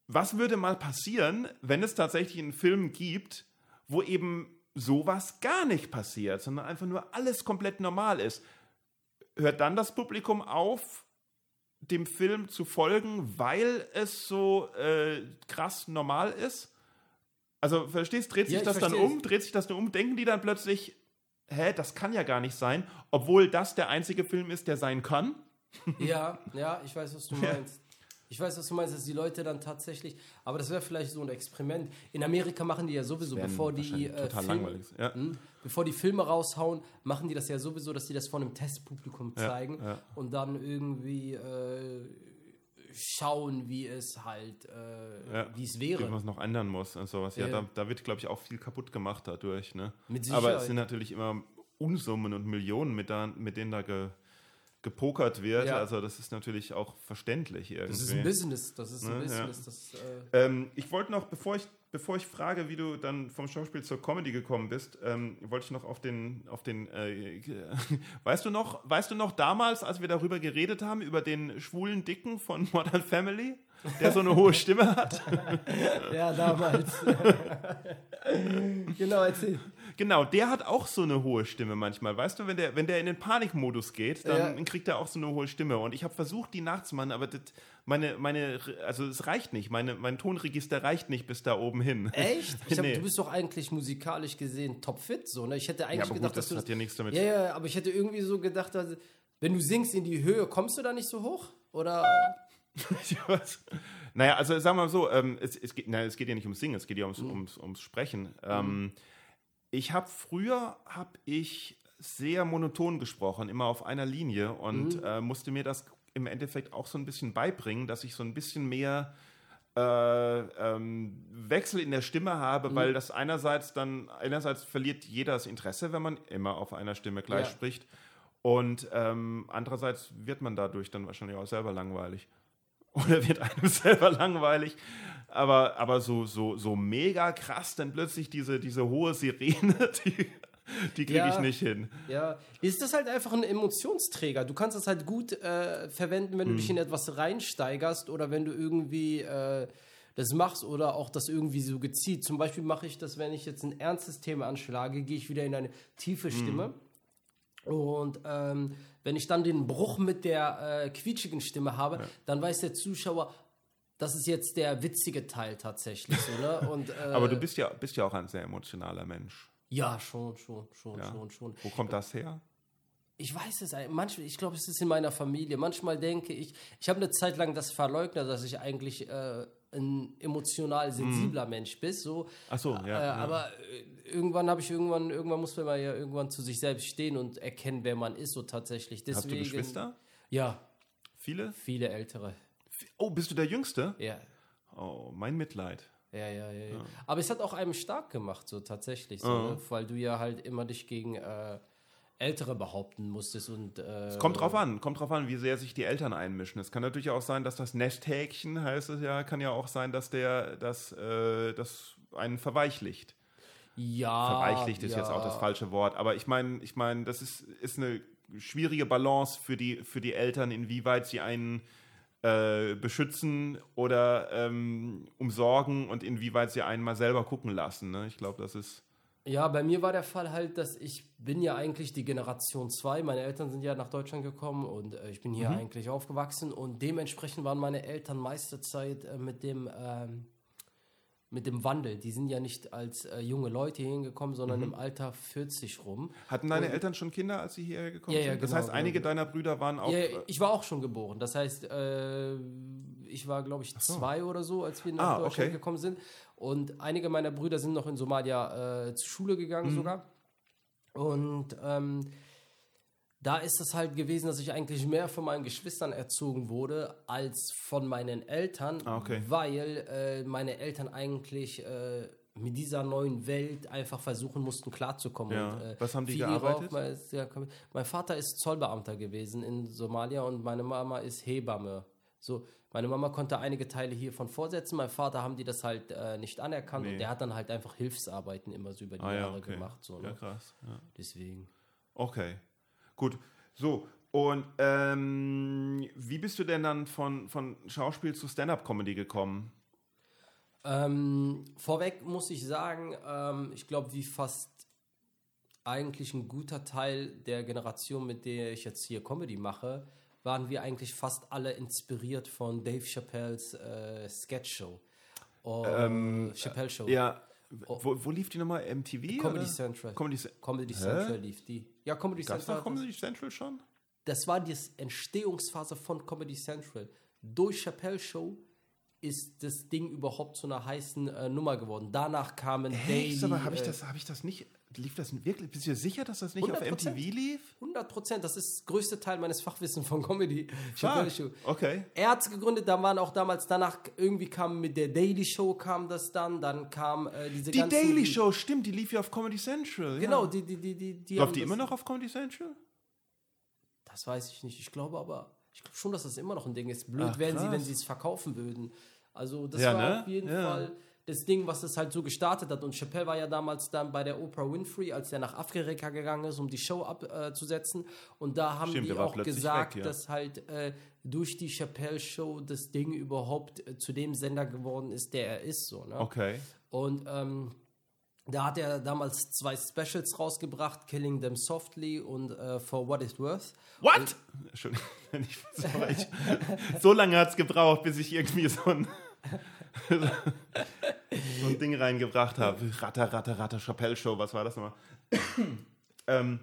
was würde mal passieren, wenn es tatsächlich einen Film gibt, wo eben sowas gar nicht passiert, sondern einfach nur alles komplett normal ist? Hört dann das Publikum auf, dem Film zu folgen, weil es so äh, krass normal ist? Also, verstehst, dreht sich Ja, das dann um? Dreht sich das dann um? Denken die dann plötzlich, hä, das kann ja gar nicht sein, obwohl das der einzige Film ist, der sein kann? Ja, ja, ich weiß, was du meinst. Ich weiß, was du meinst, dass die Leute dann tatsächlich, aber das wäre vielleicht so ein Experiment. In Amerika machen die ja sowieso, bevor die, äh, langweilig. Ja. Hm? bevor die Filme raushauen, machen die das ja sowieso, dass die das vor einem Testpublikum Ja, zeigen ja. und dann irgendwie äh, schauen, wie es halt, äh, Ja, wie es Wie wäre. man es noch ändern muss und sowas. Ja, Ja. Da, da wird, glaube ich, auch viel kaputt gemacht dadurch. Ne? Mit Aber es sind natürlich immer Unsummen und Millionen, mit, da, mit denen da ge, gepokert wird. Ja. Also das ist natürlich auch verständlich irgendwie. Das ist ein Business, das ist ein Ne, ja. Business. Das, äh, Ähm, ich wollte noch, bevor ich, bevor ich frage, wie du dann vom Schauspiel zur Comedy gekommen bist, ähm, wollte ich noch auf den, auf den, äh, weißt du noch, weißt du noch damals, als wir darüber geredet haben, über den schwulen Dicken von Modern Family, der so eine hohe Stimme hat? ja, damals. genau, erzähl. Genau, der hat auch so eine hohe Stimme manchmal. Weißt du, wenn der, wenn der in den Panikmodus geht, dann Ja. kriegt er auch so eine hohe Stimme. Und ich habe versucht, die nachzumachen, aber das, meine, meine, also es reicht nicht. Meine, mein Tonregister reicht nicht bis da oben hin. Echt? Ich hab, Nee. Du bist doch eigentlich musikalisch gesehen topfit, so, ne? Ich hätte eigentlich Ja, aber gedacht, gut, dass das du hat ja nichts damit Ja, ja, aber ich hätte irgendwie so gedacht, dass, wenn du singst in die Höhe, kommst du da nicht so hoch? Oder? Naja, also sagen wir mal so, ähm, es, es, geht, na, es geht ja nicht ums Singen, es geht ja ums, Mhm. ums, ums Sprechen. Ähm, ich habe früher, habe ich sehr monoton gesprochen, immer auf einer Linie und Mhm. äh, musste mir das im Endeffekt auch so ein bisschen beibringen, dass ich so ein bisschen mehr äh, ähm, Wechsel in der Stimme habe, Mhm. weil das einerseits dann, einerseits verliert jeder das Interesse, wenn man immer auf einer Stimme gleich Ja. spricht und ähm, andererseits wird man dadurch dann wahrscheinlich auch selber langweilig. Oder wird einem selber langweilig. Aber, aber so, so, so mega krass, dann plötzlich diese, diese hohe Sirene, die, die kriege Ja. ich nicht hin. Ja, ist das halt einfach ein Emotionsträger. Du kannst das halt gut äh, verwenden, wenn du Mhm. dich in etwas reinsteigerst oder wenn du irgendwie äh, das machst oder auch das irgendwie so gezielt. Zum Beispiel mache ich das, wenn ich jetzt ein ernstes Thema anschlage, gehe ich wieder in eine tiefe Stimme. Und ähm, wenn ich dann den Bruch mit der äh, quietschigen Stimme habe, dann weiß der Zuschauer, das ist jetzt der witzige Teil tatsächlich. So, ne? Und, äh, Aber du bist ja, bist ja auch ein sehr emotionaler Mensch. ja, schon, schon, schon, Ja. schon, schon. Wo kommt das her? Ich weiß es. Manchmal, ich glaube, es ist in meiner Familie. Manchmal denke ich, ich habe eine Zeit lang das verleugnet, dass ich eigentlich äh, ein emotional sensibler Mensch bin. So. Ach so, ja. äh, ja. Aber äh, irgendwann habe ich irgendwann, irgendwann muss man ja irgendwann zu sich selbst stehen und erkennen, wer man ist, so tatsächlich. Deswegen, Hast du Geschwister? Ja, Viele? viele ältere. Oh, bist du der Jüngste? Ja. Oh, mein Mitleid. Ja, ja, ja, ja. Aber es hat auch einem stark gemacht, so tatsächlich, so, Ah. ne? weil du ja halt immer dich gegen äh, Ältere behaupten musstest und äh, Es kommt drauf an, kommt drauf an, wie sehr sich die Eltern einmischen. Es kann natürlich auch sein, dass das Nesthäkchen, heißt es ja, kann ja auch sein, dass der das, äh, das einen verweichlicht. ja, Verweichlicht ist ja. jetzt auch das falsche Wort, aber ich meine, ich meine, das ist, ist eine schwierige Balance für die, für die Eltern, inwieweit sie einen äh, beschützen oder ähm, umsorgen und inwieweit sie einen mal selber gucken lassen. Ne? Ich glaube, das ist. Ja, bei mir war der Fall halt, dass ich bin ja eigentlich die Generation 2. Meine Eltern sind ja nach Deutschland gekommen und äh, ich bin hier eigentlich aufgewachsen und dementsprechend waren meine Eltern meiste Zeit äh, mit dem ähm, mit dem Wandel. Die sind ja nicht als äh, junge Leute hier hingekommen, sondern im Alter 40 rum. Hatten deine Eltern schon Kinder, als sie hierher gekommen Ja, ja, sind? Das genau, heißt, einige genau. deiner Brüder waren auch. Ja, äh, ich war auch schon geboren. Das heißt, äh, ich war, glaube ich, zwei oder so, als wir nach Ah, Deutschland okay. gekommen sind. Und einige meiner Brüder sind noch in Somalia äh, zur Schule gegangen Mhm. sogar. Und ähm, da ist es halt gewesen, dass ich eigentlich mehr von meinen Geschwistern erzogen wurde als von meinen Eltern, Ah, okay. weil äh, meine Eltern eigentlich äh, mit dieser neuen Welt einfach versuchen mussten klarzukommen. Ja. Und, äh, Was haben die gearbeitet? Ja, komm- mein Vater ist Zollbeamter gewesen in Somalia und meine Mama ist Hebamme. So, meine Mama konnte einige Teile hiervon vorsetzen. Mein Vater haben die das halt äh, nicht anerkannt Nee. und der hat dann halt einfach Hilfsarbeiten immer so über die Ah ja, Jahre okay. gemacht. So, ne? Ja, krass. Ja. Deswegen. Okay, gut. So, und ähm, wie bist du denn dann von, von Schauspiel zu Stand-Up-Comedy gekommen? Ähm, vorweg muss ich sagen, ähm, ich glaube, wie fast eigentlich ein guter Teil der Generation, mit der ich jetzt hier Comedy mache, waren wir eigentlich fast alle inspiriert von Dave Chappelles äh, Sketch-Show. Oh, Chappelle Show. Ja, wo, wo lief die nochmal? MTV? Comedy oder? Central. Comedy, Comedy Central lief die. Ja, Comedy Gab's Central. noch Comedy Central schon? das war die Entstehungsphase von Comedy Central. Durch Chappelle Show ist das Ding überhaupt zu einer heißen äh, Nummer geworden. Danach kamen Daily. Echt? Aber habe ich, äh, hab ich das nicht, lief das wirklich, bist du dir sicher, dass das nicht auf 100%. MTV lief? 100 Prozent, das ist das größte Teil meines Fachwissens von Comedy. Show. Okay. Er hat es gegründet, da waren auch damals danach, irgendwie kam mit der Daily Show kam das dann, dann kam äh, diese Die ganzen... Daily Show, stimmt, die lief ja auf Comedy Central. Genau, ja. die, die, die, die, die Läuft die immer noch auf Comedy Central? Das weiß ich nicht. Ich glaube aber, ich glaube schon, dass das immer noch ein Ding ist. Blöd Ach, wären sie, krass. wenn sie es verkaufen würden. Also das Ja, war ne? auf jeden Ja. Fall das Ding, was es halt so gestartet hat. Und Chappelle war ja damals dann bei der Oprah Winfrey, als der nach Afrika gegangen ist, um die Show abzusetzen. Und da haben Stimmt, die auch gesagt, weg, ja. dass halt äh, durch die Chappelle-Show das Ding überhaupt äh, zu dem Sender geworden ist, der er ist. So, ne? Okay. Und ähm, da hat er damals zwei Specials rausgebracht, Killing Them Softly und äh, For What It's Worth. What? Sorry, ich, so lange hat es gebraucht, bis ich irgendwie so ein, so ein Ding reingebracht habe. Ratter, Ratter, Ratter, Chappelle-Show, was war das nochmal? ähm,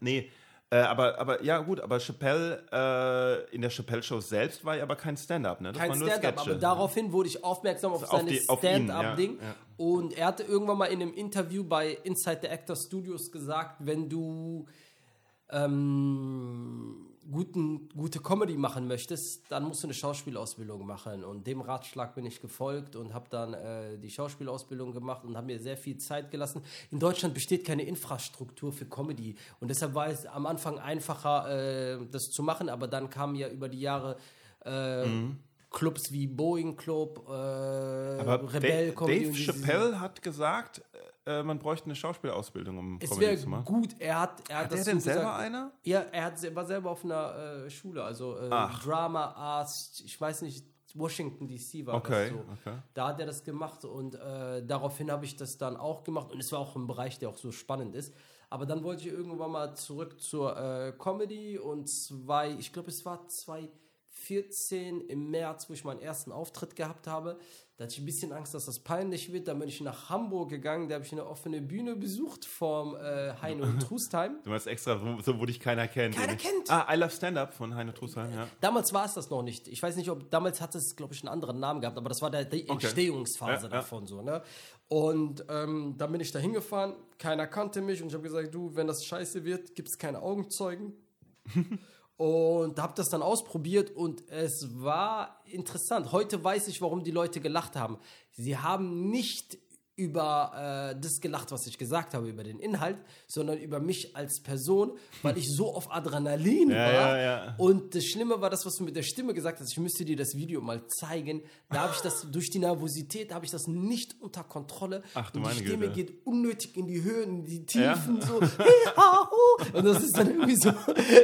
nee, äh, aber, aber ja gut, aber Chappelle, äh, in der Chappelle-Show selbst war ja aber kein Stand-up, ne? Das Kein Stand-up, aber daraufhin wurde ich aufmerksam auf die- auf ihn, Stand-up-Ding. ja, ja. Und er hatte irgendwann mal in einem Interview bei Inside the Actor Studios gesagt, wenn du ähm, guten, gute Comedy machen möchtest, dann musst du eine Schauspielausbildung machen. Und dem Ratschlag bin ich gefolgt und habe dann äh, die Schauspielausbildung gemacht und habe mir sehr viel Zeit gelassen. In Deutschland besteht keine Infrastruktur für Comedy und deshalb war es am Anfang einfacher, äh, das zu machen, aber dann kamen ja über die Jahre äh, Clubs wie Boeing Club, äh, aber Rebell Dave, Comedy. Dave Chappelle hat gesagt, äh, man bräuchte eine Schauspielausbildung, um es Comedy zu machen. gut, er hat, er hat, Hat er das denn so selber gesagt. einer? Ja, er hat, war selber auf einer äh, Schule, also äh. Drama Arts, ich weiß nicht, Washington DC war Okay, das so. okay. Da hat er das gemacht und äh, daraufhin habe ich das dann auch gemacht und es war auch ein Bereich, der auch so spannend ist. Aber dann wollte ich irgendwann mal zurück zur äh, Comedy und zwei, ich glaube es war 2014 im März, wo ich meinen ersten Auftritt gehabt habe. Da hatte ich ein bisschen Angst, dass das peinlich wird. Dann bin ich nach Hamburg gegangen, da habe ich eine offene Bühne besucht vom äh, Heino und Trustheim. Du meinst extra, so, wo dich keiner kennt. Keiner kennt. Ah, I Love Stand-Up von Heine Trusheim, ja. Damals war es das noch nicht. Ich weiß nicht, ob damals hat es, glaube ich, einen anderen Namen gehabt, aber das war der, die Entstehungsphase Ja, ja. davon so, ne? Und ähm, dann bin ich da hingefahren, keiner kannte mich und ich habe gesagt, du, wenn das scheiße wird, gibt es keine Augenzeugen. und habe das dann ausprobiert und es war interessant. Heute weiß ich, warum die Leute gelacht haben. Sie haben nicht über äh, das gelacht, was ich gesagt habe, über den Inhalt, sondern über mich als Person, weil ich so auf Adrenalin Ja, war. ja, ja. Und das Schlimme war das, was du mit der Stimme gesagt hast. Ich müsste dir das Video mal zeigen. Da habe ich das, durch die Nervosität habe ich das nicht unter Kontrolle. Ach, du Und die Stimme Güte. geht unnötig in die Höhen, in die Tiefen, so. Und das ist dann irgendwie so,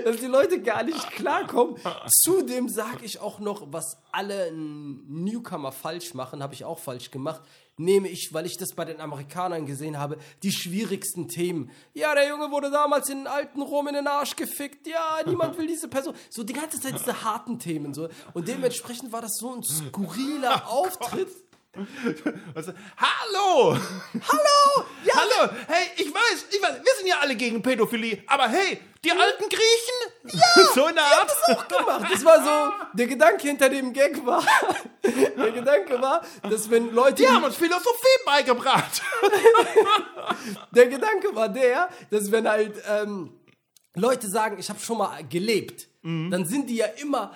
dass die Leute gar nicht klarkommen. Zudem sage ich auch noch, was alle Newcomer falsch machen, habe ich auch falsch gemacht. Nehme ich, weil ich das bei den Amerikanern gesehen habe, die schwierigsten Themen. Ja, der Junge wurde damals in den alten Rom in den Arsch gefickt. Ja, niemand will diese Person. So die ganze Zeit diese harten Themen. So. Und dementsprechend war das so ein skurriler Auftritt. Also, hallo! Hallo! Ja, Hallo! Hey, ich weiß, ich weiß, wir sind ja alle gegen Pädophilie, aber hey, die alten Griechen? Ja! so in der Art? auch gemacht. Das war so, der Gedanke hinter dem Gag war, der Gedanke war, dass wenn Leute, Die haben uns Philosophie beigebracht. der Gedanke war der, dass wenn halt ähm, Leute sagen, ich habe schon mal gelebt, dann sind die ja immer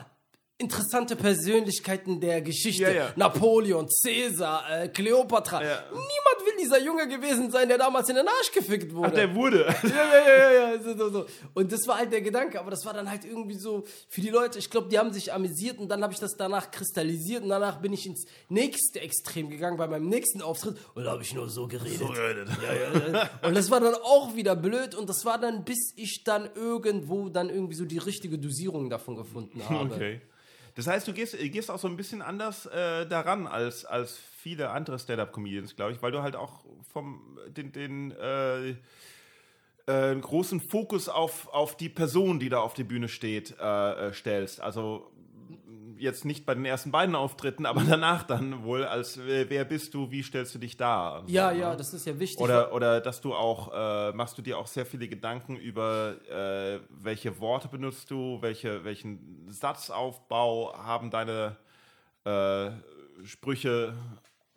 interessante Persönlichkeiten der Geschichte. Ja, ja. Napoleon, Caesar, äh, Kleopatra. Ja. Niemand will dieser Junge gewesen sein, der damals in den Arsch gefickt wurde. Ach, der wurde. ja, ja, ja, ja, so, so, so. Und das war halt der Gedanke, aber das war dann halt irgendwie so für die Leute, ich glaube, die haben sich amüsiert und dann habe ich das danach kristallisiert und danach bin ich ins nächste Extrem gegangen bei meinem nächsten Auftritt und da habe ich nur so geredet. Ja, ja. Und das war dann auch wieder blöd und das war dann, bis ich dann irgendwo dann irgendwie so die richtige Dosierung davon gefunden habe. Okay. Das heißt, du gehst, gehst auch so ein bisschen anders äh, daran als, als viele andere Stand-Up-Comedians, glaube ich, weil du halt auch vom den, den äh, äh, großen Fokus auf, auf die Person, die da auf der Bühne steht, äh, äh, stellst. Also jetzt nicht bei den ersten beiden Auftritten, aber danach dann wohl als wer bist du, wie stellst du dich und so, Ja, ne? ja, das ist ja wichtig. Oder, oder dass du auch, äh, machst du dir auch sehr viele Gedanken über, äh, welche Worte benutzt du, welche, welchen Satzaufbau haben deine äh, Sprüche.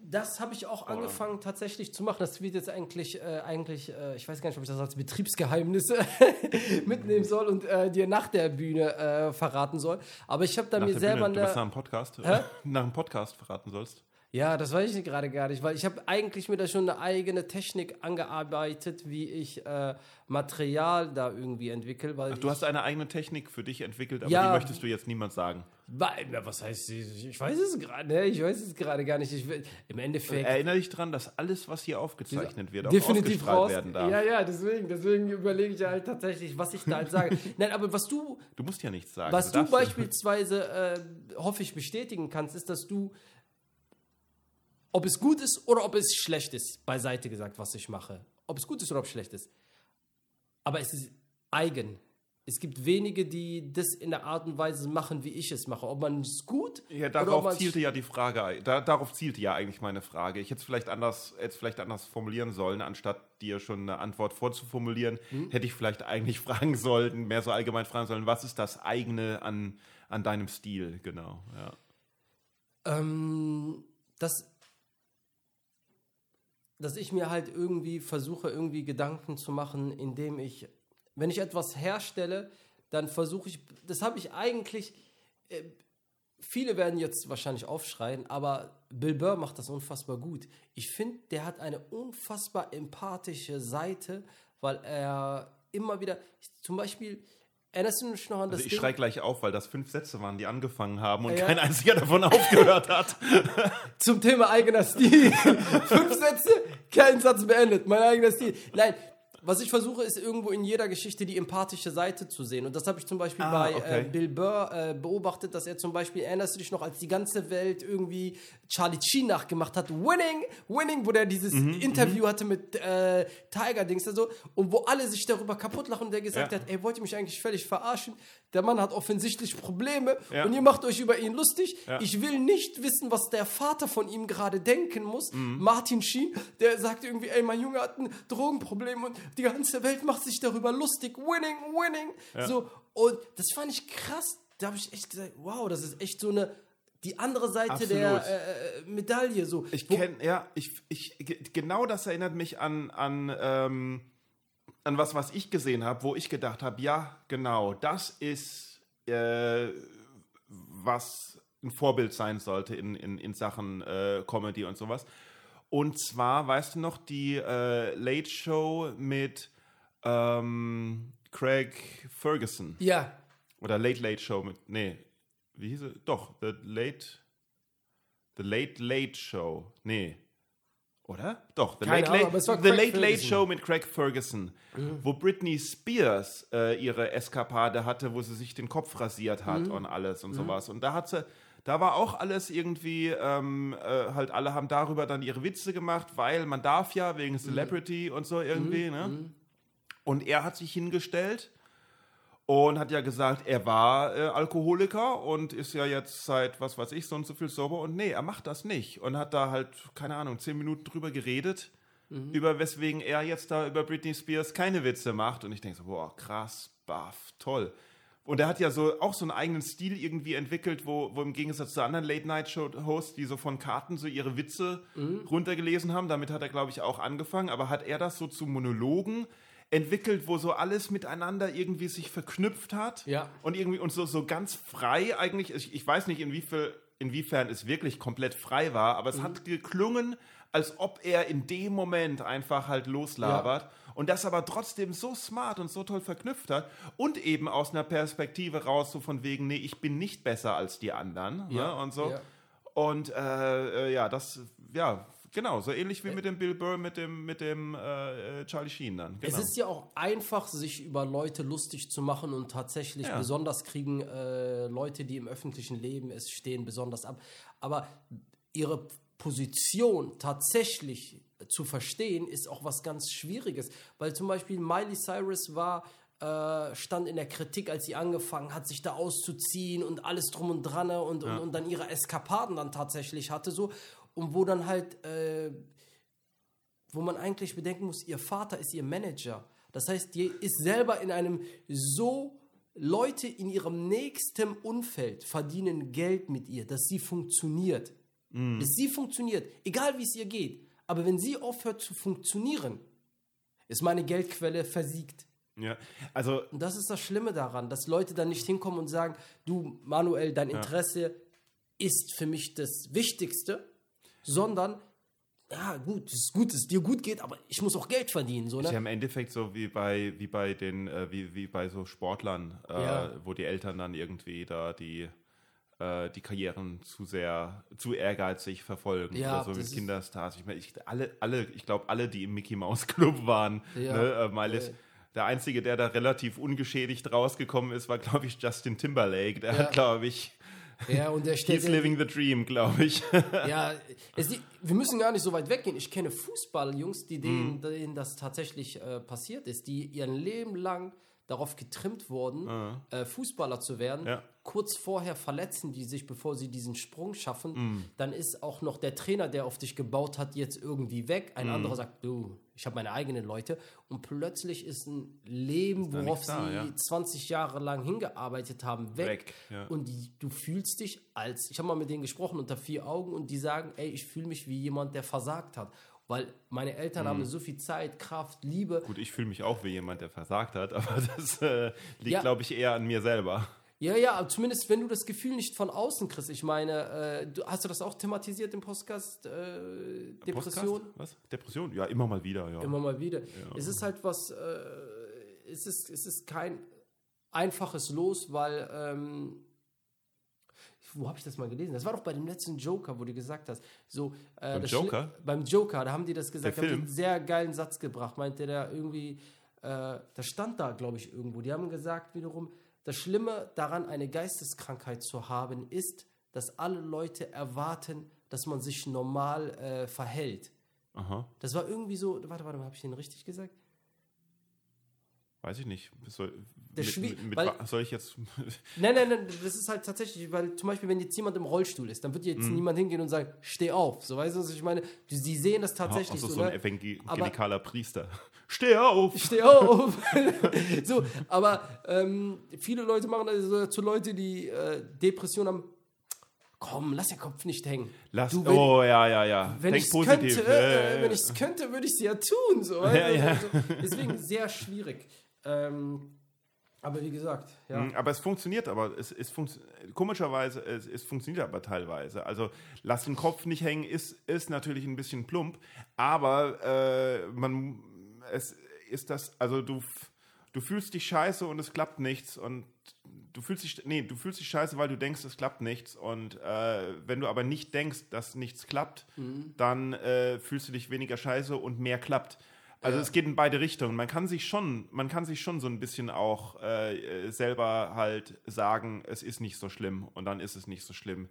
Das habe ich auch angefangen tatsächlich zu machen. Das wird jetzt eigentlich, äh, eigentlich äh, ich weiß gar nicht, ob ich das als Betriebsgeheimnis mitnehmen soll und äh, dir nach der Bühne äh, verraten soll. Aber ich habe da Nach mir selber Bühne, du bist nach eine. einem Podcast, nach einem Podcast verraten sollst. Ja, das weiß ich gerade gar nicht, weil ich habe eigentlich mir da schon eine eigene Technik angearbeitet, wie ich äh, Material da irgendwie entwickle. Weil Du hast eine eigene Technik für dich entwickelt, aber Ja. die möchtest du jetzt niemand sagen. Was heißt, ich weiß es gerade, ne? ich weiß es gerade gar nicht. Ich, Im Endeffekt. Erinnere dich daran, dass alles, was hier aufgezeichnet wird, auch definitiv raus. werden darf. Ja, ja, deswegen, deswegen überlege ich halt tatsächlich, was ich da halt sage. Nein, aber was du, Du musst ja nichts sagen. was du darfst- beispielsweise, äh, hoffe ich, bestätigen kannst, ist, dass du, ob es gut ist oder ob es schlecht ist, beiseite gesagt, was ich mache. Ob es gut ist oder ob es schlecht ist. Aber es ist eigen. Es gibt wenige, die das in der Art und Weise machen, wie ich es mache. Ob man es gut Ja, darauf zielte ja die Frage, da, darauf zielte ja eigentlich meine Frage. Ich hätte es vielleicht anders, hätte es vielleicht anders formulieren sollen, anstatt dir schon eine Antwort vorzuformulieren, Hm? hätte ich vielleicht eigentlich fragen sollen, mehr so allgemein fragen sollen, was ist das eigene an, an deinem Stil, genau. Ja. Ähm, dass, dass ich mir halt irgendwie versuche, irgendwie Gedanken zu machen, indem ich, wenn ich etwas herstelle, dann versuche ich, das habe ich eigentlich, äh, viele werden jetzt wahrscheinlich aufschreien, aber Bill Burr macht das unfassbar gut. Ich finde, der hat eine unfassbar empathische Seite, weil er immer wieder, zum Beispiel, erinnerst du dich noch an das Also ich Ding? schrei gleich auf, weil das fünf Sätze waren, die angefangen haben und Ja. kein einziger davon aufgehört hat. zum Thema eigener Stil. Fünf Sätze, kein Satz beendet. Mein eigener Stil. Nein, was ich versuche, ist irgendwo in jeder Geschichte die empathische Seite zu sehen. Und das habe ich zum Beispiel Ah, bei okay. äh, Bill Burr äh, beobachtet, dass er zum Beispiel, erinnerst du dich noch, als die ganze Welt irgendwie Charlie Sheen nachgemacht hat, Winning, Winning, wo der dieses Mhm, Interview hatte mit äh, Tiger Dings und so, und wo alle sich darüber kaputt lachen und der gesagt Ja. hat, ey, wollt ihr mich eigentlich völlig verarschen? Der Mann hat offensichtlich Probleme Ja. und ihr macht euch über ihn lustig. Ja. Ich will nicht wissen, was der Vater von ihm gerade denken muss. Mhm. Martin Sheen, der sagt irgendwie, ey, mein Junge hat ein Drogenproblem und die ganze Welt macht sich darüber lustig. Winning, winning. So, und das fand ich krass. Da habe ich echt gesagt, wow, das ist echt so eine, die andere Seite Absolut. der äh, äh, Medaille. So. Ich kenne, ja, ich, ich, ge- genau das erinnert mich an, an, ähm, an was, was ich gesehen habe, wo ich gedacht habe, ja, genau, das ist, äh, was ein Vorbild sein sollte in, in, in Sachen äh, Comedy und sowas. Und zwar, weißt du noch, die äh, Late Show mit ähm, Craig Ferguson. ja, Oder Late Late Show mit. Nee, wie hieß es? Doch, The Late. The Late Late Show. Nee. Oder? Doch, The, Keine Late, Ahnung, Late, The Craig Late Late. Show mit Craig Ferguson, wo Britney Spears äh, ihre Eskapade hatte, wo sie sich den Kopf rasiert hat Mhm. und alles und sowas. Und da hat sie. Da war auch alles irgendwie, ähm, äh, halt alle haben darüber dann ihre Witze gemacht, weil man darf ja Mhm. wegen Celebrity und so irgendwie, ne? Und er hat sich hingestellt und hat ja gesagt, er war äh, Alkoholiker und ist ja jetzt seit, was weiß ich, so und so viel sober. Und nee, er macht das nicht. Und hat da halt, keine Ahnung, zehn Minuten drüber geredet, über weswegen er jetzt da über Britney Spears keine Witze macht. Und ich denke so, boah, krass, baff, toll. Und er hat ja so auch so einen eigenen Stil irgendwie entwickelt, wo, wo im Gegensatz zu anderen Late-Night-Show-Hosts, die so von Karten so ihre Witze runtergelesen haben, damit hat er, glaube ich, auch angefangen, aber hat er das so zu Monologen entwickelt, wo so alles miteinander irgendwie sich verknüpft hat. Ja. Und irgendwie und so, so ganz frei eigentlich. Ich, ich weiß nicht, inwiefern, inwiefern es wirklich komplett frei war, aber es hat geklungen, als ob er in dem Moment einfach halt loslabert und das aber trotzdem so smart und so toll verknüpft hat und eben aus einer Perspektive raus, so von wegen, nee, ich bin nicht besser als die anderen Ja, ne? und so. ja. Und äh, äh, ja, das, ja, genau, so ähnlich wie mit dem Bill Burr, mit dem, mit dem äh, äh, Charlie Sheen dann. Genau. Es ist ja auch einfach, sich über Leute lustig zu machen und tatsächlich Ja. besonders kriegen äh, Leute, die im öffentlichen Leben es stehen, besonders ab. Aber ihre Position tatsächlich zu verstehen, ist auch was ganz Schwieriges. Weil zum Beispiel Miley Cyrus war, äh, stand in der Kritik, als sie angefangen hat, sich da auszuziehen und alles drum und dran ne, und, und, und dann ihre Eskapaden dann tatsächlich hatte, so. Und wo dann halt äh, wo man eigentlich bedenken muss, ihr Vater ist ihr Manager. Das heißt, die ist selber in einem so Leute in ihrem nächsten Umfeld verdienen Geld mit ihr, dass sie funktioniert. Dass sie funktioniert, egal wie es ihr geht. Aber wenn sie aufhört zu funktionieren, ist meine Geldquelle versiegt. ja, also Und das ist das Schlimme daran, dass Leute dann nicht hinkommen und sagen, du Manuel, dein Interesse ist für mich das Wichtigste, sondern ja gut, es ist gut, dass es dir gut geht, aber ich muss auch Geld verdienen, so ist ja ne? im Endeffekt so wie bei, wie bei den, äh, wie, wie bei so Sportlern, äh, Ja. wo die Eltern dann irgendwie da die, äh, die Karrieren zu sehr, zu ehrgeizig verfolgen. Ja, oder so ist- Kinderstars. Ich meine, ich, alle, alle, ich glaube, alle, die im Mickey Mouse Club waren, Ja. ne, äh, Miley, Ja. der Einzige, der da relativ ungeschädigt rausgekommen ist, war, glaube ich, Justin Timberlake. Der Ja. hat, glaube ich, Ja, und der stellt he's living the dream, glaube ich. ja, es, wir müssen gar nicht so weit weggehen. Ich kenne Fußballjungs, die Mhm. denen, denen das tatsächlich äh, passiert ist, die ihr Leben lang darauf getrimmt wurden, äh, Fußballer zu werden. Ja. Kurz vorher verletzen die sich, bevor sie diesen Sprung schaffen. Mhm. Dann ist auch noch der Trainer, der auf dich gebaut hat, jetzt irgendwie weg. Ein anderer sagt, du, ich habe meine eigenen Leute. Und plötzlich ist ein Leben, da worauf da, sie ja. 20 Jahre lang hingearbeitet haben, weg. Weg, ja. Und die, du fühlst dich als, ich habe mal mit denen gesprochen unter vier Augen und die sagen, ey, ich fühle mich wie jemand, der versagt hat. Weil meine Eltern Mhm. haben so viel Zeit, Kraft, Liebe. Gut, ich fühle mich auch wie jemand, der versagt hat, aber das äh, liegt, Ja. glaube ich, eher an mir selber. Ja, ja, aber zumindest wenn du das Gefühl nicht von außen kriegst. Ich meine, äh, du, hast du das auch thematisiert im Podcast? Äh, Depression? Podcast? Was? Depression? Ja, immer mal wieder, ja. Immer mal wieder. Es ist halt was, äh, es, ist, es ist kein einfaches Los, weil, ähm, wo habe ich das mal gelesen? Das war doch bei dem letzten Joker, wo du gesagt hast, so, äh, Beim Joker? Schli- Beim Joker, da haben die das gesagt, Der da haben die einen sehr geilen Satz gebracht, meinte der irgendwie, äh, das stand da, glaube ich, irgendwo. Die haben gesagt wiederum, das Schlimme daran, eine Geisteskrankheit zu haben, ist, dass alle Leute erwarten, dass man sich normal äh, verhält. Aha, Das war irgendwie so, warte, warte mal, habe ich den richtig gesagt? Weiß ich nicht. Soll, mit, mit, mit, weil- soll ich jetzt. Nein, nein, nein, das ist halt tatsächlich, weil zum Beispiel, wenn jetzt jemand im Rollstuhl ist, dann wird jetzt niemand hingehen und sagen, steh auf. So weißt du, was ich meine? Sie sehen das tatsächlich Achso, so. so ein ne? evangelikaler Priester. Steh auf! Steh auf! so, aber ähm, viele Leute machen das so zu Leute, die äh, Depression haben. Komm, lass den Kopf nicht hängen. Lass, Du, wenn- oh, ja, ja, ja. Wenn Denk ich es positiv. könnte, Äh, wenn ich es könnte, würde ich es ja tun. So, Ja, du? ja. Also, deswegen sehr schwierig. Ähm, aber wie gesagt, ja. Mm, Aber es funktioniert, aber es, es funkt, komischerweise, es, es funktioniert aber teilweise. Also lass den Kopf nicht hängen, ist, ist natürlich ein bisschen plump, aber äh, man, es ist das, also du, du fühlst dich scheiße und es klappt nichts und du fühlst dich, nee, du fühlst dich scheiße, weil du denkst, es klappt nichts und äh, wenn du aber nicht denkst, dass nichts klappt, dann äh, fühlst du dich weniger scheiße und mehr klappt. Also Ja. es geht in beide Richtungen. Man kann sich schon, man kann sich schon so ein bisschen auch äh, äh, selber halt sagen, es ist nicht so schlimm und dann ist es nicht so schlimm.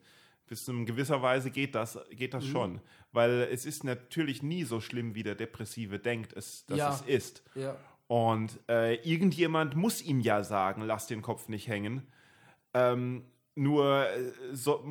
Bis zu gewisser Weise geht das, geht Mhm. das schon. Weil es ist natürlich nie so schlimm, wie der Depressive denkt, es, dass Ja. es ist. ja. Und äh, irgendjemand muss ihm ja sagen, lass den Kopf nicht hängen. Ähm, nur äh, so,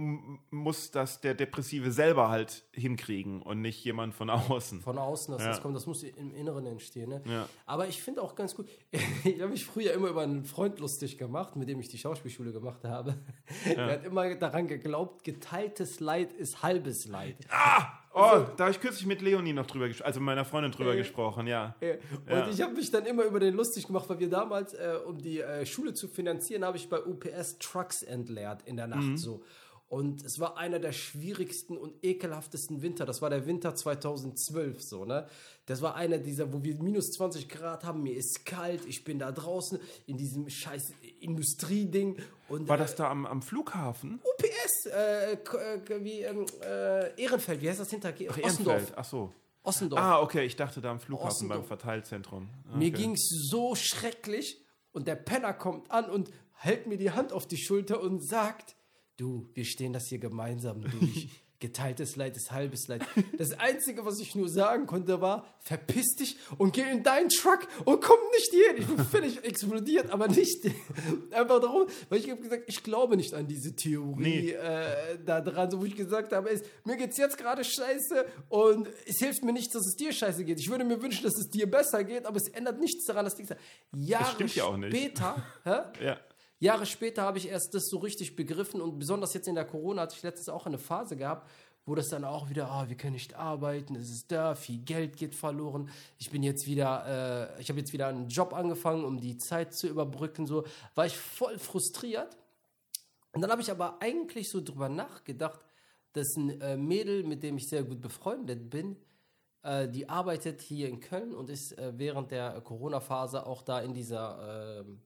muss das der Depressive selber halt hinkriegen und nicht jemand von außen. Von außen, dass Ja. das kommt, das muss im Inneren entstehen. Ne? Ja. Aber ich finde auch ganz gut, ich habe mich früher immer über einen Freund lustig gemacht, mit dem ich die Schauspielschule gemacht habe. Er hat immer daran geglaubt, geteiltes Leid ist halbes Leid. Ah! Oh, da habe ich kürzlich mit Leonie noch drüber gesprochen, also mit meiner Freundin drüber Äh, gesprochen, ja. Ja. Und Ja. ich habe mich dann immer über den lustig gemacht, weil wir damals, äh, um die äh, Schule zu finanzieren, habe ich bei UPS Trucks entleert in der Nacht Mhm. so. Und es war einer der schwierigsten und ekelhaftesten Winter. Das war der Winter 2012 so, ne? Das war einer dieser, wo wir minus 20 Grad haben, mir ist kalt, ich bin da draußen in diesem scheiß Industrieding und War das da am, am Flughafen? UPS, äh, äh, wie ähm, äh, Ehrenfeld, wie heißt das hinter? Ach, Ossendorf. Ehrenfeld, ach so. Ossendorf. Ah, okay, ich dachte da am Flughafen Ossendorf. beim Verteilzentrum. Ah, Mir okay. ging's so schrecklich und der Penner kommt an und hält mir die Hand auf die Schulter und sagt, du, wir stehen das hier gemeinsam durch. Geteiltes Leid ist halbes Leid. Das Einzige, was ich nur sagen konnte, war, verpiss dich und geh in deinen Truck und komm nicht hierhin. Ich bin völlig explodiert, aber nicht einfach darum, weil ich habe gesagt, ich glaube nicht an diese Theorie Nee. äh, da dran, so wo ich gesagt habe, ist, mir geht's jetzt gerade scheiße und es hilft mir nicht, dass es dir scheiße geht. Ich würde mir wünschen, dass es dir besser geht, aber es ändert nichts daran, dass Dings Jahre stimmt ja auch nicht. später, hä? Ja. Jahre später habe ich erst das so richtig begriffen und besonders jetzt in der Corona hatte ich letztens auch eine Phase gehabt, wo das dann auch wieder, ah, wir können nicht arbeiten, es ist da, viel Geld geht verloren. Ich bin jetzt wieder, äh, ich habe jetzt wieder einen Job angefangen, um die Zeit zu überbrücken, so war ich voll frustriert. Und dann habe ich aber eigentlich so drüber nachgedacht, dass ein äh, Mädel, mit dem ich sehr gut befreundet bin, äh, die arbeitet hier in Köln und ist äh, während der Corona-Phase auch da in dieser, ähm,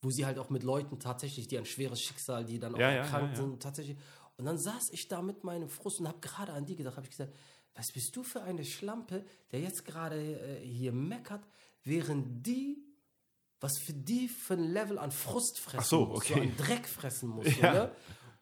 wo sie halt auch mit Leuten tatsächlich, die ein schweres Schicksal, die dann auch Ja, erkrankt ja, ja. sind, tatsächlich. Und dann saß ich da mit meinem Frust und habe gerade an die gedacht, habe ich gesagt, was bist du für eine Schlampe, der jetzt gerade äh, hier meckert, während die was für die für ein Level an Frust fressen Ach so, muss, okay. so an Dreck fressen muss. Ja. Ne?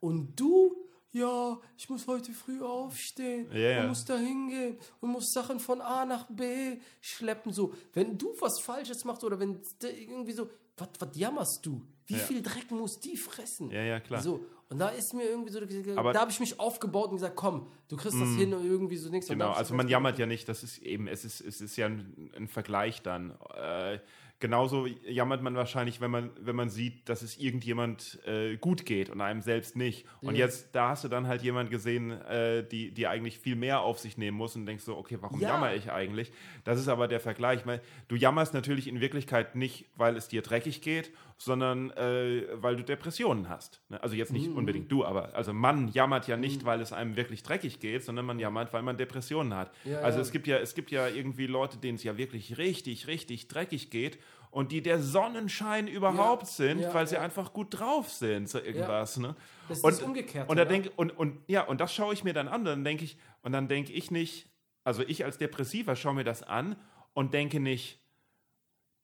Und du, ja, ich muss heute früh aufstehen ja. und muss da hingehen und muss Sachen von A nach B schleppen. So, wenn du was Falsches machst oder wenn irgendwie so, was jammerst du? Wie Ja. viel Dreck muss die fressen? Ja, ja, klar. So, und da ist mir irgendwie so, Aber- da habe ich mich aufgebaut und gesagt, komm, du kriegst das hin und irgendwie so nichts. Genau, also so man jammert ja nicht, das ist eben, es ist, es ist ja ein, ein Vergleich dann. Äh, genauso jammert man wahrscheinlich, wenn man, wenn man sieht, dass es irgendjemand äh, gut geht und einem selbst nicht. Und Ja. jetzt, da hast du dann halt jemand gesehen, äh, die, die eigentlich viel mehr auf sich nehmen muss und denkst so, okay, warum Ja. jammer ich eigentlich? Das ist aber der Vergleich. Weil Du jammerst natürlich in Wirklichkeit nicht, weil es dir dreckig geht, sondern äh, weil du Depressionen hast. Ne? Also jetzt Mhm. nicht unbedingt du, aber also man jammert ja nicht, weil es einem wirklich dreckig geht, sondern man jammert, weil man Depressionen hat. Ja, also es gibt ja, es gibt ja irgendwie Leute, denen es ja wirklich richtig, richtig dreckig geht und die der Sonnenschein überhaupt Ja, sind, ja, weil sie ja. einfach gut drauf sind, so irgendwas. Ne? Das ist und, das Umgekehrte, Und, da denk, und, und ja, und das schaue ich mir dann an, dann denke ich, und dann denke ich nicht, also ich als Depressiver schaue mir das an und denke nicht,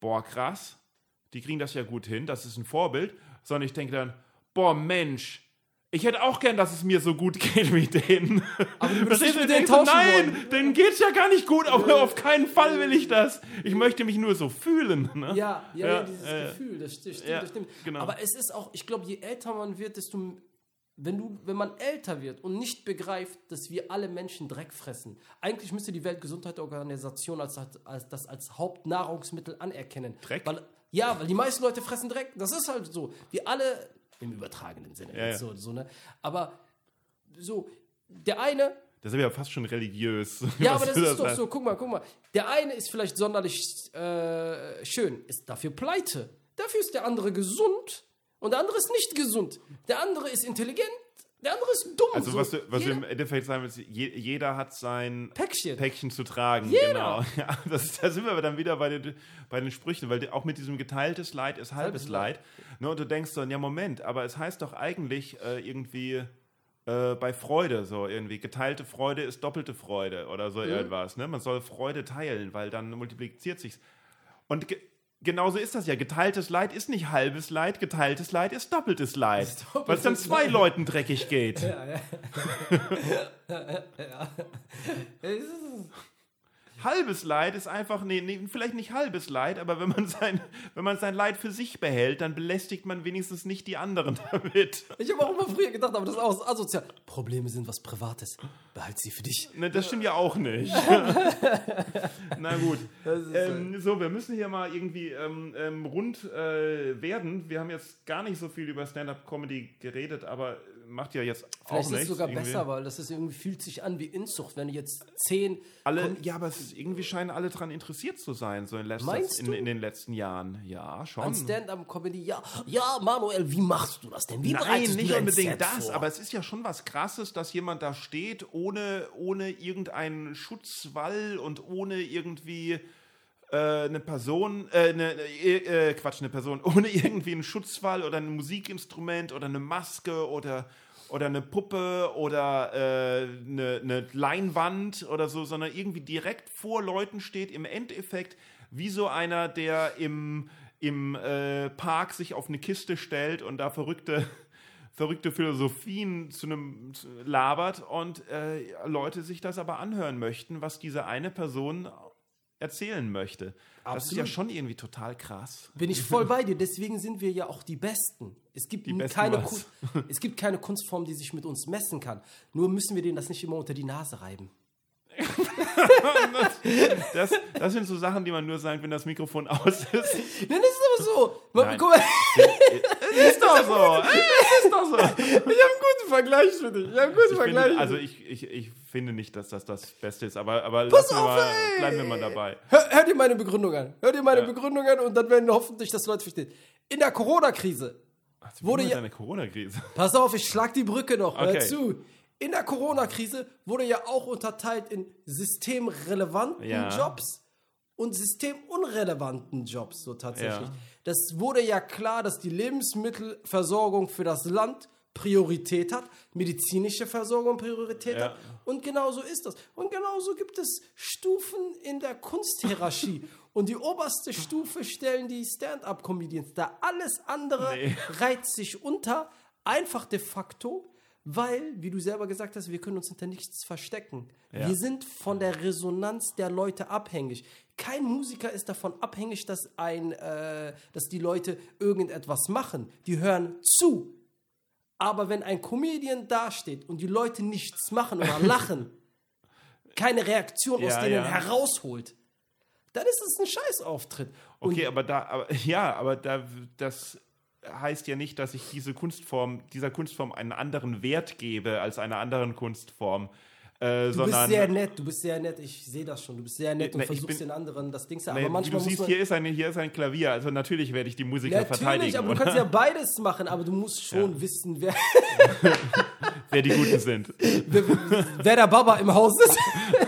boah, krass, die kriegen das ja gut hin, das ist ein Vorbild, sondern ich denke dann, boah, Mensch, ich hätte auch gern, dass es mir so gut geht wie denen. Aber du würdest nicht mit denen tauschen Nein, wollen. denen geht's ja gar nicht gut, aber auf keinen Fall will ich das. Ich möchte mich nur so fühlen. Ne? Ja, ja, ja, dieses äh, Gefühl, das sti- stimmt, ja, das stimmt. genau. Aber es ist auch, ich glaube, je älter man wird, desto, wenn du, wenn man älter wird und nicht begreift, dass wir alle Menschen Dreck fressen, eigentlich müsste die Weltgesundheitsorganisation als, als das als Hauptnahrungsmittel anerkennen. Dreck? Weil, ja, weil die meisten Leute fressen Dreck. Das ist halt so. Wir alle im übertragenen Sinne. Ja, ja. So, so, ne? Aber so, der eine Das ist ja fast schon religiös. ja, aber das ist doch sagst. so, guck mal, guck mal. Der eine ist vielleicht sonderlich äh, schön, ist dafür pleite. Dafür ist der andere gesund und der andere ist nicht gesund. Der andere ist intelligent, der andere ist dumm. Also so. was du, was du Jeder- im Endeffekt sagen willst, je, jeder hat sein Päckchen. Päckchen zu tragen. Jeder. Genau. Ja, das, da sind wir aber dann wieder bei den, bei den Sprüchen, weil auch mit diesem geteiltes Leid ist halbes Halbes Leid. Ne, und du denkst dann, ja Moment, aber es heißt doch eigentlich äh, irgendwie äh, bei Freude so irgendwie, geteilte Freude ist doppelte Freude oder Mhm. so irgendwas. Ne? Man soll Freude teilen, weil dann multipliziert sich's. Und genauso ist das ja. Geteiltes Leid ist nicht halbes Leid, geteiltes Leid ist doppeltes Leid. doppeltes Weil es dann zwei Leid. Leuten dreckig geht. Es ist- Halbes Leid ist einfach, nee, nee, vielleicht nicht halbes Leid, aber wenn man, sein, wenn man sein Leid für sich behält, dann belästigt man wenigstens nicht die anderen damit. Ich habe auch immer früher gedacht, aber das ist auch asozial. Probleme sind was Privates. Behalt sie für dich. Ne, das stimmt ja auch nicht. Na gut. Ähm, so, wir müssen hier mal irgendwie ähm, ähm, rund äh, werden. Wir haben jetzt gar nicht so viel über Stand-Up-Comedy geredet, aber macht ja jetzt Vielleicht auch ist es nichts. sogar irgendwie. besser, weil das ist irgendwie fühlt sich an wie Inzucht, wenn jetzt zehn. Alle, ja, aber es ist, irgendwie scheinen alle daran interessiert zu sein, so in, letzter, Meinst in, in den letzten Jahren. Ja, schon. An Stand-up-Comedy, ja, ja, Manuel, wie machst du das denn? Wie Nein, nicht unbedingt das, vor? aber es ist ja schon was Krasses, dass jemand da steht, ohne, ohne irgendeinen Schutzwall und ohne irgendwie eine Person, äh, eine, äh, äh, Quatsch, eine Person, ohne irgendwie einen Schutzwall oder ein Musikinstrument oder eine Maske oder, oder eine Puppe oder äh, eine, eine Leinwand oder so, sondern irgendwie direkt vor Leuten steht, im Endeffekt wie so einer, der im, im äh, Park sich auf eine Kiste stellt und da verrückte verrückte Philosophien zu einem zu- labert und äh, Leute sich das aber anhören möchten, was diese eine Person erzählen möchte. Das ist ja Absolut. schon irgendwie total krass. Bin ich voll bei dir, deswegen sind wir ja auch die Besten. Es gibt, Besten keine? Kun- es gibt keine Kunstform, die sich mit uns messen kann. Nur müssen wir denen das nicht immer unter die Nase reiben. Das, das sind so Sachen, die man nur sagt, wenn das Mikrofon aus ist. Nein, das ist aber so. Nein. guck mal, Ist doch so. Ist doch so. ich habe einen guten Vergleich für dich. Ich habe einen guten Ich Vergleich. für also ich, ich, ich finde nicht, dass das das Beste ist, aber, aber Pass lassen wir auf, mal, bleiben wir mal dabei. Hör, hör dir meine Begründung an. Hör dir meine Ja. Begründung an und dann werden hoffentlich das Leute verstehen. In der Corona-Krise Wurde ja- eine Corona-Krise. Pass auf, ich schlag die Brücke noch. Hör Okay. zu. In der Corona-Krise wurde ja auch unterteilt in systemrelevanten Ja. Jobs und systemunrelevanten Jobs, so tatsächlich. Ja. Das wurde ja klar, dass die Lebensmittelversorgung für das Land Priorität hat, medizinische Versorgung Priorität Ja. hat. Und genauso ist das. Und genauso gibt es Stufen in der Kunsthierarchie. Und die oberste Stufe stellen die Stand-up-Comedians da. Alles andere Nee. reiht sich unter, einfach de facto, weil, wie du selber gesagt hast, wir können uns hinter nichts verstecken. Ja. Wir sind von der Resonanz der Leute abhängig. Kein Musiker ist davon abhängig, dass, ein, äh, dass die Leute irgendetwas machen. Die hören zu. Aber wenn ein Comedian dasteht und die Leute nichts machen oder lachen, keine Reaktion aus Ja, denen ja. herausholt, dann ist es ein Scheißauftritt. Und Okay, aber da, aber, ja, aber da, das heißt ja nicht, dass ich diese Kunstform, dieser Kunstform einen anderen Wert gebe als einer anderen Kunstform, äh, Du bist sondern sehr nett, du bist sehr nett, ich sehe das schon. Du bist sehr nett und Ne, ich versuchst bin- den anderen das Ding zu Nee, Aber wie manchmal du muss siehst, hier ist, ein, hier ist ein Klavier, also natürlich werde ich die Musiker Natürlich, verteidigen, aber du kannst ja beides machen, aber du musst schon wissen, wer, wer die Guten sind. wer, wer der Baba im Haus ist.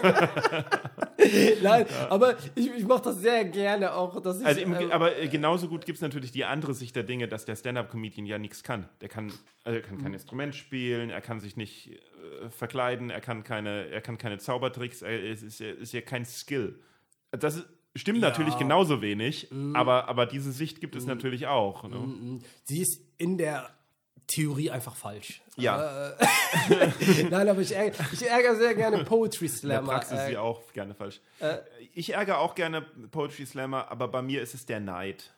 Nein, aber ich, ich mache das sehr gerne auch. Dass ich, Also im, ähm, aber äh, genauso gut gibt es natürlich die andere Sicht der Dinge, dass der Stand-Up-Comedian ja nichts kann. Der kann, also er kann Mhm. kein Instrument spielen, er kann sich nicht äh, verkleiden, er kann keine, er kann keine Zaubertricks, er, es ist, ja- ist ja kein Skill. Das ist, stimmt natürlich genauso wenig, Mhm. aber, aber diese Sicht gibt es natürlich auch. Ne? sie ist in der Theorie einfach falsch. Ja, Äh, Nein, aber ich ärgere, ich ärgere sehr gerne Poetry in der Slammer. Praxis äh, sie auch gerne falsch. ich ärgere auch gerne Poetry Slammer, aber bei mir ist es der Neid.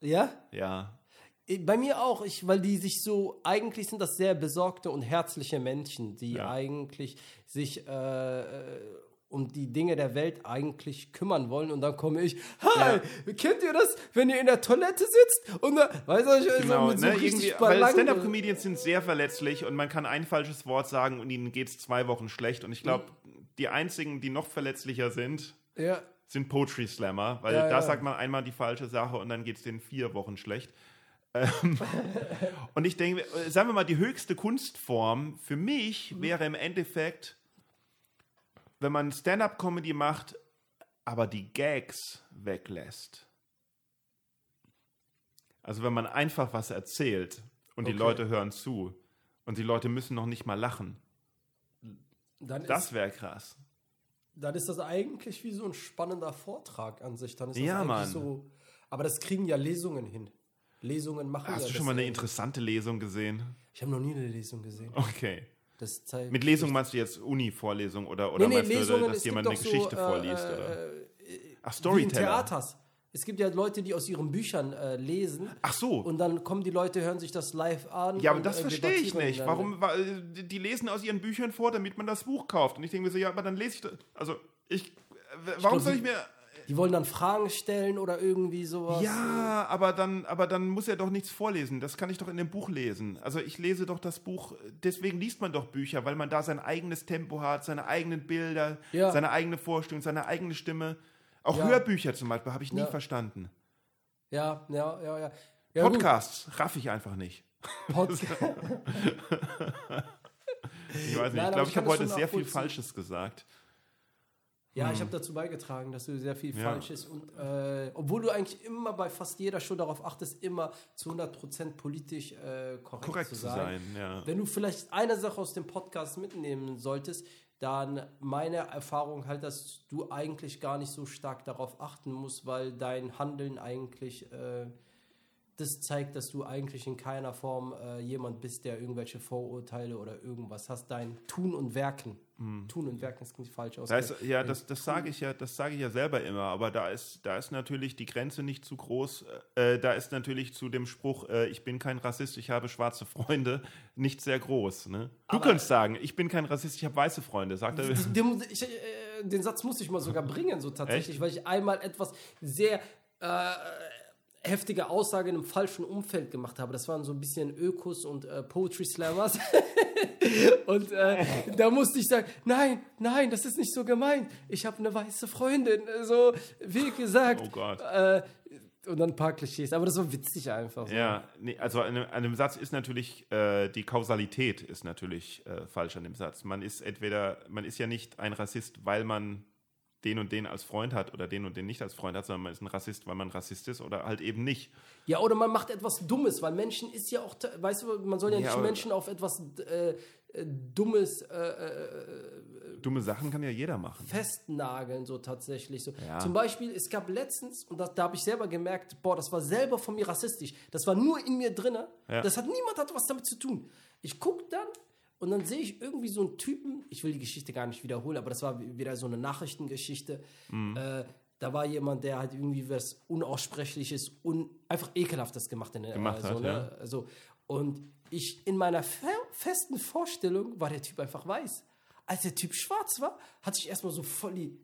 ja? Ja. Bei mir auch, ich, weil die sich so, eigentlich sind das sehr besorgte und herzliche Menschen, die Ja. eigentlich sich äh, äh, um die Dinge der Welt eigentlich kümmern wollen und dann komme ich, hi, kennt ihr das, wenn ihr in der Toilette sitzt und da, weißt du, ich Genau, so mit so ne, richtig weil Stand-Up-Comedians sind sehr verletzlich und man kann ein falsches Wort sagen und ihnen geht es zwei Wochen schlecht. Und ich glaube, die einzigen, die noch verletzlicher sind, Ja, sind Poetry Slammer, weil Ja, da ja. sagt man einmal die falsche Sache und dann geht es denen vier Wochen schlecht. Ähm, und ich denke, sagen wir mal, die höchste Kunstform für mich Mhm. wäre im Endeffekt, wenn man Stand-Up-Comedy macht, aber die Gags weglässt. Also wenn man einfach was erzählt und die Okay. Leute hören zu und die Leute müssen noch nicht mal lachen. dann Das wäre krass. dann ist das eigentlich wie so ein spannender Vortrag an sich. Dann ist das Ja, eigentlich Mann. so, aber das kriegen ja Lesungen hin. Lesungen machen Hast ja du schon mal eine interessante Lesung gesehen? Ich habe noch nie eine Lesung gesehen. Okay. Mit Lesung meinst du jetzt Uni-Vorlesung oder, oder Nee, nee, meinst du, Lesungen, dass es jemand eine Geschichte so, äh, vorliest? äh, oder? Ach, Storyteller. Theaters. Es gibt ja Leute, die aus ihren Büchern äh, lesen. Ach so. Und dann kommen die Leute, hören sich das live an. ja, aber das äh, verstehe ich nicht. dann. Warum? Äh, die lesen aus ihren Büchern vor, damit man das Buch kauft. Und ich denke mir so, ja, aber dann lese ich das. Also, ich. Warum glaub, soll ich mir. Die wollen dann Fragen stellen oder irgendwie sowas. Ja, aber dann, aber dann muss er doch nichts vorlesen. Das kann ich doch in dem Buch lesen. Also ich lese doch das Buch, deswegen liest man doch Bücher, weil man da sein eigenes Tempo hat, seine eigenen Bilder, Ja. seine eigene Vorstellung, seine eigene Stimme. Auch Ja. Hörbücher zum Beispiel habe ich nie verstanden. Ja, ja, ja, ja. ja gut. Podcasts raff ich einfach nicht. Podcast. Ich weiß nicht, Nein, ich glaube, ich ich habe heute sehr viel. Falsches gesagt. Ja, ich habe dazu beigetragen, dass du sehr viel Ja. falsch ist. Und äh, obwohl du eigentlich immer bei fast jeder Show darauf achtest, immer zu 100% politisch äh, korrekt, Korrekt zu zu sein. sein, ja. Wenn du vielleicht eine Sache aus dem Podcast mitnehmen solltest, dann meine Erfahrung halt, dass du eigentlich gar nicht so stark darauf achten musst, weil dein Handeln eigentlich äh, das zeigt, dass du eigentlich in keiner Form äh, jemand bist, der irgendwelche Vorurteile oder irgendwas hast. Dein Tun und Werken. Tun und Werken ist nicht falsch aus. Da ist, ja, das, das sage ich ja, das sage ich ja selber immer, aber da ist, da ist natürlich die Grenze nicht zu groß. Äh, da ist natürlich zu dem Spruch, äh, ich bin kein Rassist, ich habe schwarze Freunde, nicht sehr groß. Ne? Du könntest sagen, ich bin kein Rassist, ich habe weiße Freunde, sagt er. Den, ich, äh, den Satz musste ich mal sogar bringen, so tatsächlich, weil ich einmal etwas sehr äh, heftige Aussage in einem falschen Umfeld gemacht habe. Das waren so ein bisschen Ökos und äh, Poetry Slammers. und äh, da musste ich sagen, nein, nein, das ist nicht so gemeint. Ich habe eine weiße Freundin. So, wie gesagt. Oh Gott. Äh, und dann ein paar Klischees. Aber das war witzig einfach. So. Ja, nee, also an einem, an einem Satz ist natürlich, äh, die Kausalität ist natürlich äh, falsch an dem Satz. Man ist entweder, man ist ja nicht ein Rassist, weil man den und den als Freund hat oder den und den nicht als Freund hat, sondern man ist ein Rassist, weil man Rassist ist oder halt eben nicht. Ja, oder man macht etwas Dummes, weil Menschen ist ja auch, weißt du, man soll ja Ja, nicht Menschen auf etwas äh, äh, Dummes äh, äh, Dumme Sachen kann ja jeder machen. festnageln, so tatsächlich. So. Ja. Zum Beispiel, es gab letztens, und das, da habe ich selber gemerkt, boah, das war selber von mir rassistisch. Das war nur in mir drinne. Ja. Das hat niemand hat was damit zu tun. Ich gucke dann und dann sehe ich irgendwie so einen Typen, ich will die Geschichte gar nicht wiederholen, aber das war wieder so eine Nachrichtengeschichte. Mhm. Äh, da war jemand, der halt irgendwie was Unaussprechliches, un einfach Ekelhaftes gemacht, in, Gemacht äh, so, hat, ne? also, Und ich, in meiner fe festen Vorstellung, war der Typ einfach weiß. Als der Typ schwarz war, hatte ich erstmal so voll die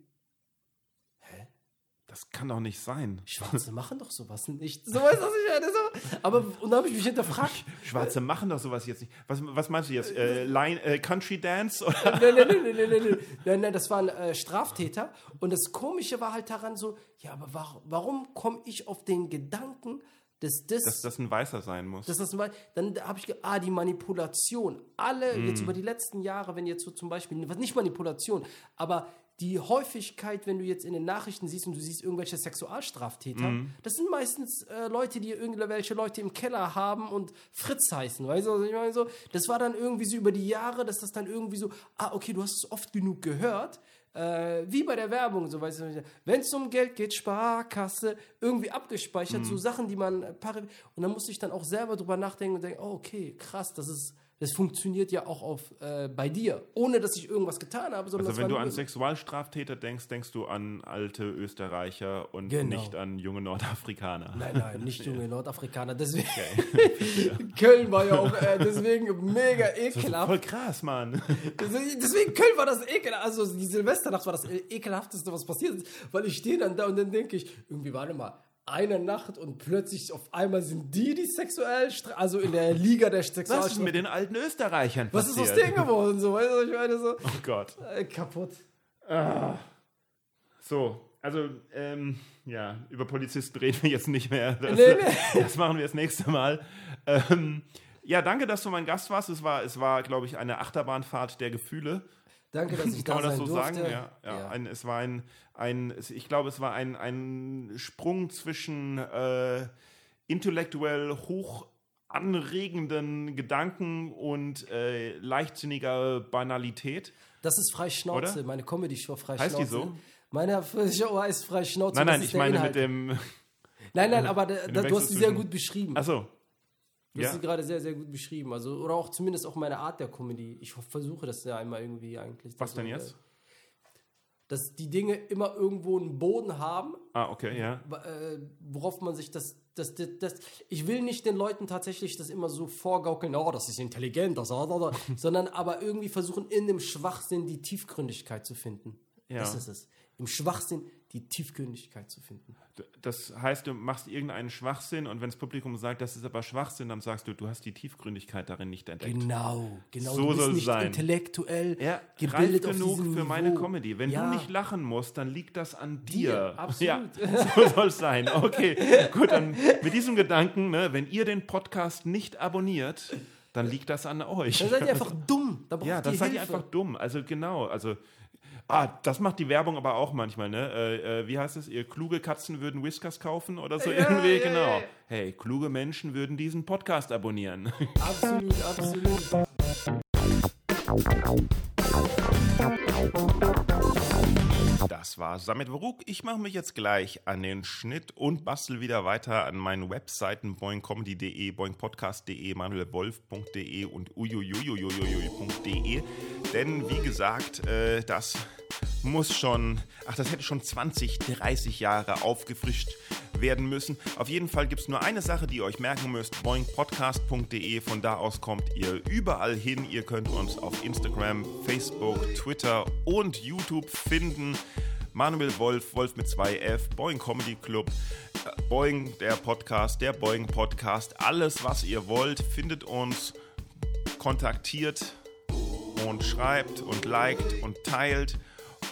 das kann doch nicht sein. Schwarze machen doch sowas nicht. So ist das nicht. Aber und da habe ich mich hinterfragt. Schwarze machen doch sowas jetzt nicht. Was, was meinst du jetzt? Äh, Line, äh, Country Dance? Oder? Nein, nein, nein, nein, nein, nein, nein, nein, das waren äh, Straftäter. Und das Komische war halt daran so, ja, aber warum, warum komme ich auf den Gedanken, dass das, dass das ein Weißer sein muss. Dass das ein Weißer, dann habe ich, ah, die Manipulation. Alle, mm. jetzt hm. über die letzten Jahre, wenn jetzt so zum Beispiel, nicht Manipulation, aber die Häufigkeit, wenn du jetzt in den Nachrichten siehst und du siehst irgendwelche Sexualstraftäter, Mhm. das sind meistens äh, Leute, die irgendwelche Leute im Keller haben und Fritz heißen, weißt du, was ich meine so? Das war dann irgendwie so über die Jahre, dass das dann irgendwie so, ah, okay, du hast es oft genug gehört, äh, wie bei der Werbung, so weißt du, wenn es um Geld geht, Sparkasse, irgendwie abgespeichert, Mhm. so Sachen, die man äh, und dann musste ich dann auch selber drüber nachdenken und denken, oh, okay, krass, das ist, das funktioniert ja auch auf äh, bei dir, ohne dass ich irgendwas getan habe, sondern Also wenn du an Sexualstraftäter denkst, denkst du an alte Österreicher und Genau. nicht an junge Nordafrikaner. Nein, nein, nicht junge Nordafrikaner. Deswegen, Köln war ja auch äh, deswegen mega ekelhaft. Voll krass, Mann. Deswegen, Köln war das ekelhaft. Also die Silvesternacht war das ekelhafteste, was passiert ist. Weil ich stehe dann da und dann denke ich, irgendwie warte mal, eine Nacht und plötzlich auf einmal sind die die sexuell, also in der Liga der Was ist mit den alten Österreichern Was ist aus passiert? denen geworden? So, weißt du, ich meine? So, Oh Gott. äh, kaputt. So, also, ähm, ja, über Polizisten reden wir jetzt nicht mehr. Das, Nee, nee. das machen wir das nächste Mal. Ähm, ja, danke, dass du mein Gast warst. Es war, es war glaube ich, eine Achterbahnfahrt der Gefühle. Danke, dass ich da Kann man das so durfte. sagen? Ja, ja. Ein, es war ein, ein, ich glaube, es war ein, ein Sprung zwischen äh, intellektuell hoch anregenden Gedanken und äh, leichtsinniger Banalität. Das ist Freischnauze, Oder? meine Comedy-Show Freischnauze. Heißt die so? Meine Show heißt Freischnauze. Nein, nein, ich meine Inhalt. mit dem. Nein, nein, aber da, du hast sie sehr gut beschrieben. Achso. Du hast Ja. sie gerade sehr, sehr gut beschrieben. Also, oder auch zumindest auch meine Art der Comedy. Ich versuche das ja einmal irgendwie eigentlich. Was denn dass, jetzt? äh, Dass die Dinge immer irgendwo einen Boden haben, Ah, okay, ja. äh, worauf man sich das, das, das, das. Ich will nicht den Leuten tatsächlich das immer so vorgaukeln, oh, das ist intelligent, das, sondern aber irgendwie versuchen, in dem Schwachsinn die Tiefgründigkeit zu finden. Ja. Das ist es. Im Schwachsinn die Tiefgründigkeit zu finden. Das heißt, du machst irgendeinen Schwachsinn und wenn das Publikum sagt, das ist aber Schwachsinn, dann sagst du, du hast die Tiefgründigkeit darin nicht entdeckt. Genau, genau. So du bist soll es nicht sein. intellektuell Ja, gebildet reif genug für meine Niveau. Comedy. Wenn Ja. du nicht lachen musst, dann liegt das an dir. Dir, absolut. Ja, so soll es sein. Okay, gut, dann mit diesem Gedanken, ne, wenn ihr den Podcast nicht abonniert, dann liegt das an euch. Dann seid ihr einfach dumm. Braucht Ja, dann seid ihr einfach dumm. Also genau, also ah, das macht die Werbung aber auch manchmal, ne? Äh, äh, wie heißt es? Ihr kluge Katzen würden Whiskers kaufen oder so Ja, irgendwie, ja, genau. ja. Hey, kluge Menschen würden diesen Podcast abonnieren. Absolut, absolut. Das war Samit Varuk. Ich mache mich jetzt gleich an den Schnitt und bastel wieder weiter an meinen Webseiten boingcomedy.de, boingpodcast.de, manuelwolf.de und uiuiuiuiui.de. Denn wie gesagt, äh, das muss schon, ach, das hätte schon 20, 30 Jahre aufgefrischt werden müssen. Auf jeden Fall gibt es nur eine Sache, die ihr euch merken müsst: boingpodcast.de. Von da aus kommt ihr überall hin. Ihr könnt uns auf Instagram, Facebook, Twitter und YouTube finden. Manuel Wolf, Wolf mit 2F, Boing Comedy Club, äh, Boing der Podcast, der Boing Podcast, alles was ihr wollt, findet uns, kontaktiert und schreibt und liked und teilt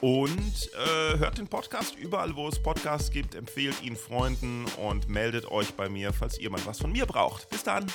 und äh, hört den Podcast überall, wo es Podcasts gibt, empfehlt ihn Freunden und meldet euch bei mir, falls ihr mal was von mir braucht. Bis dann!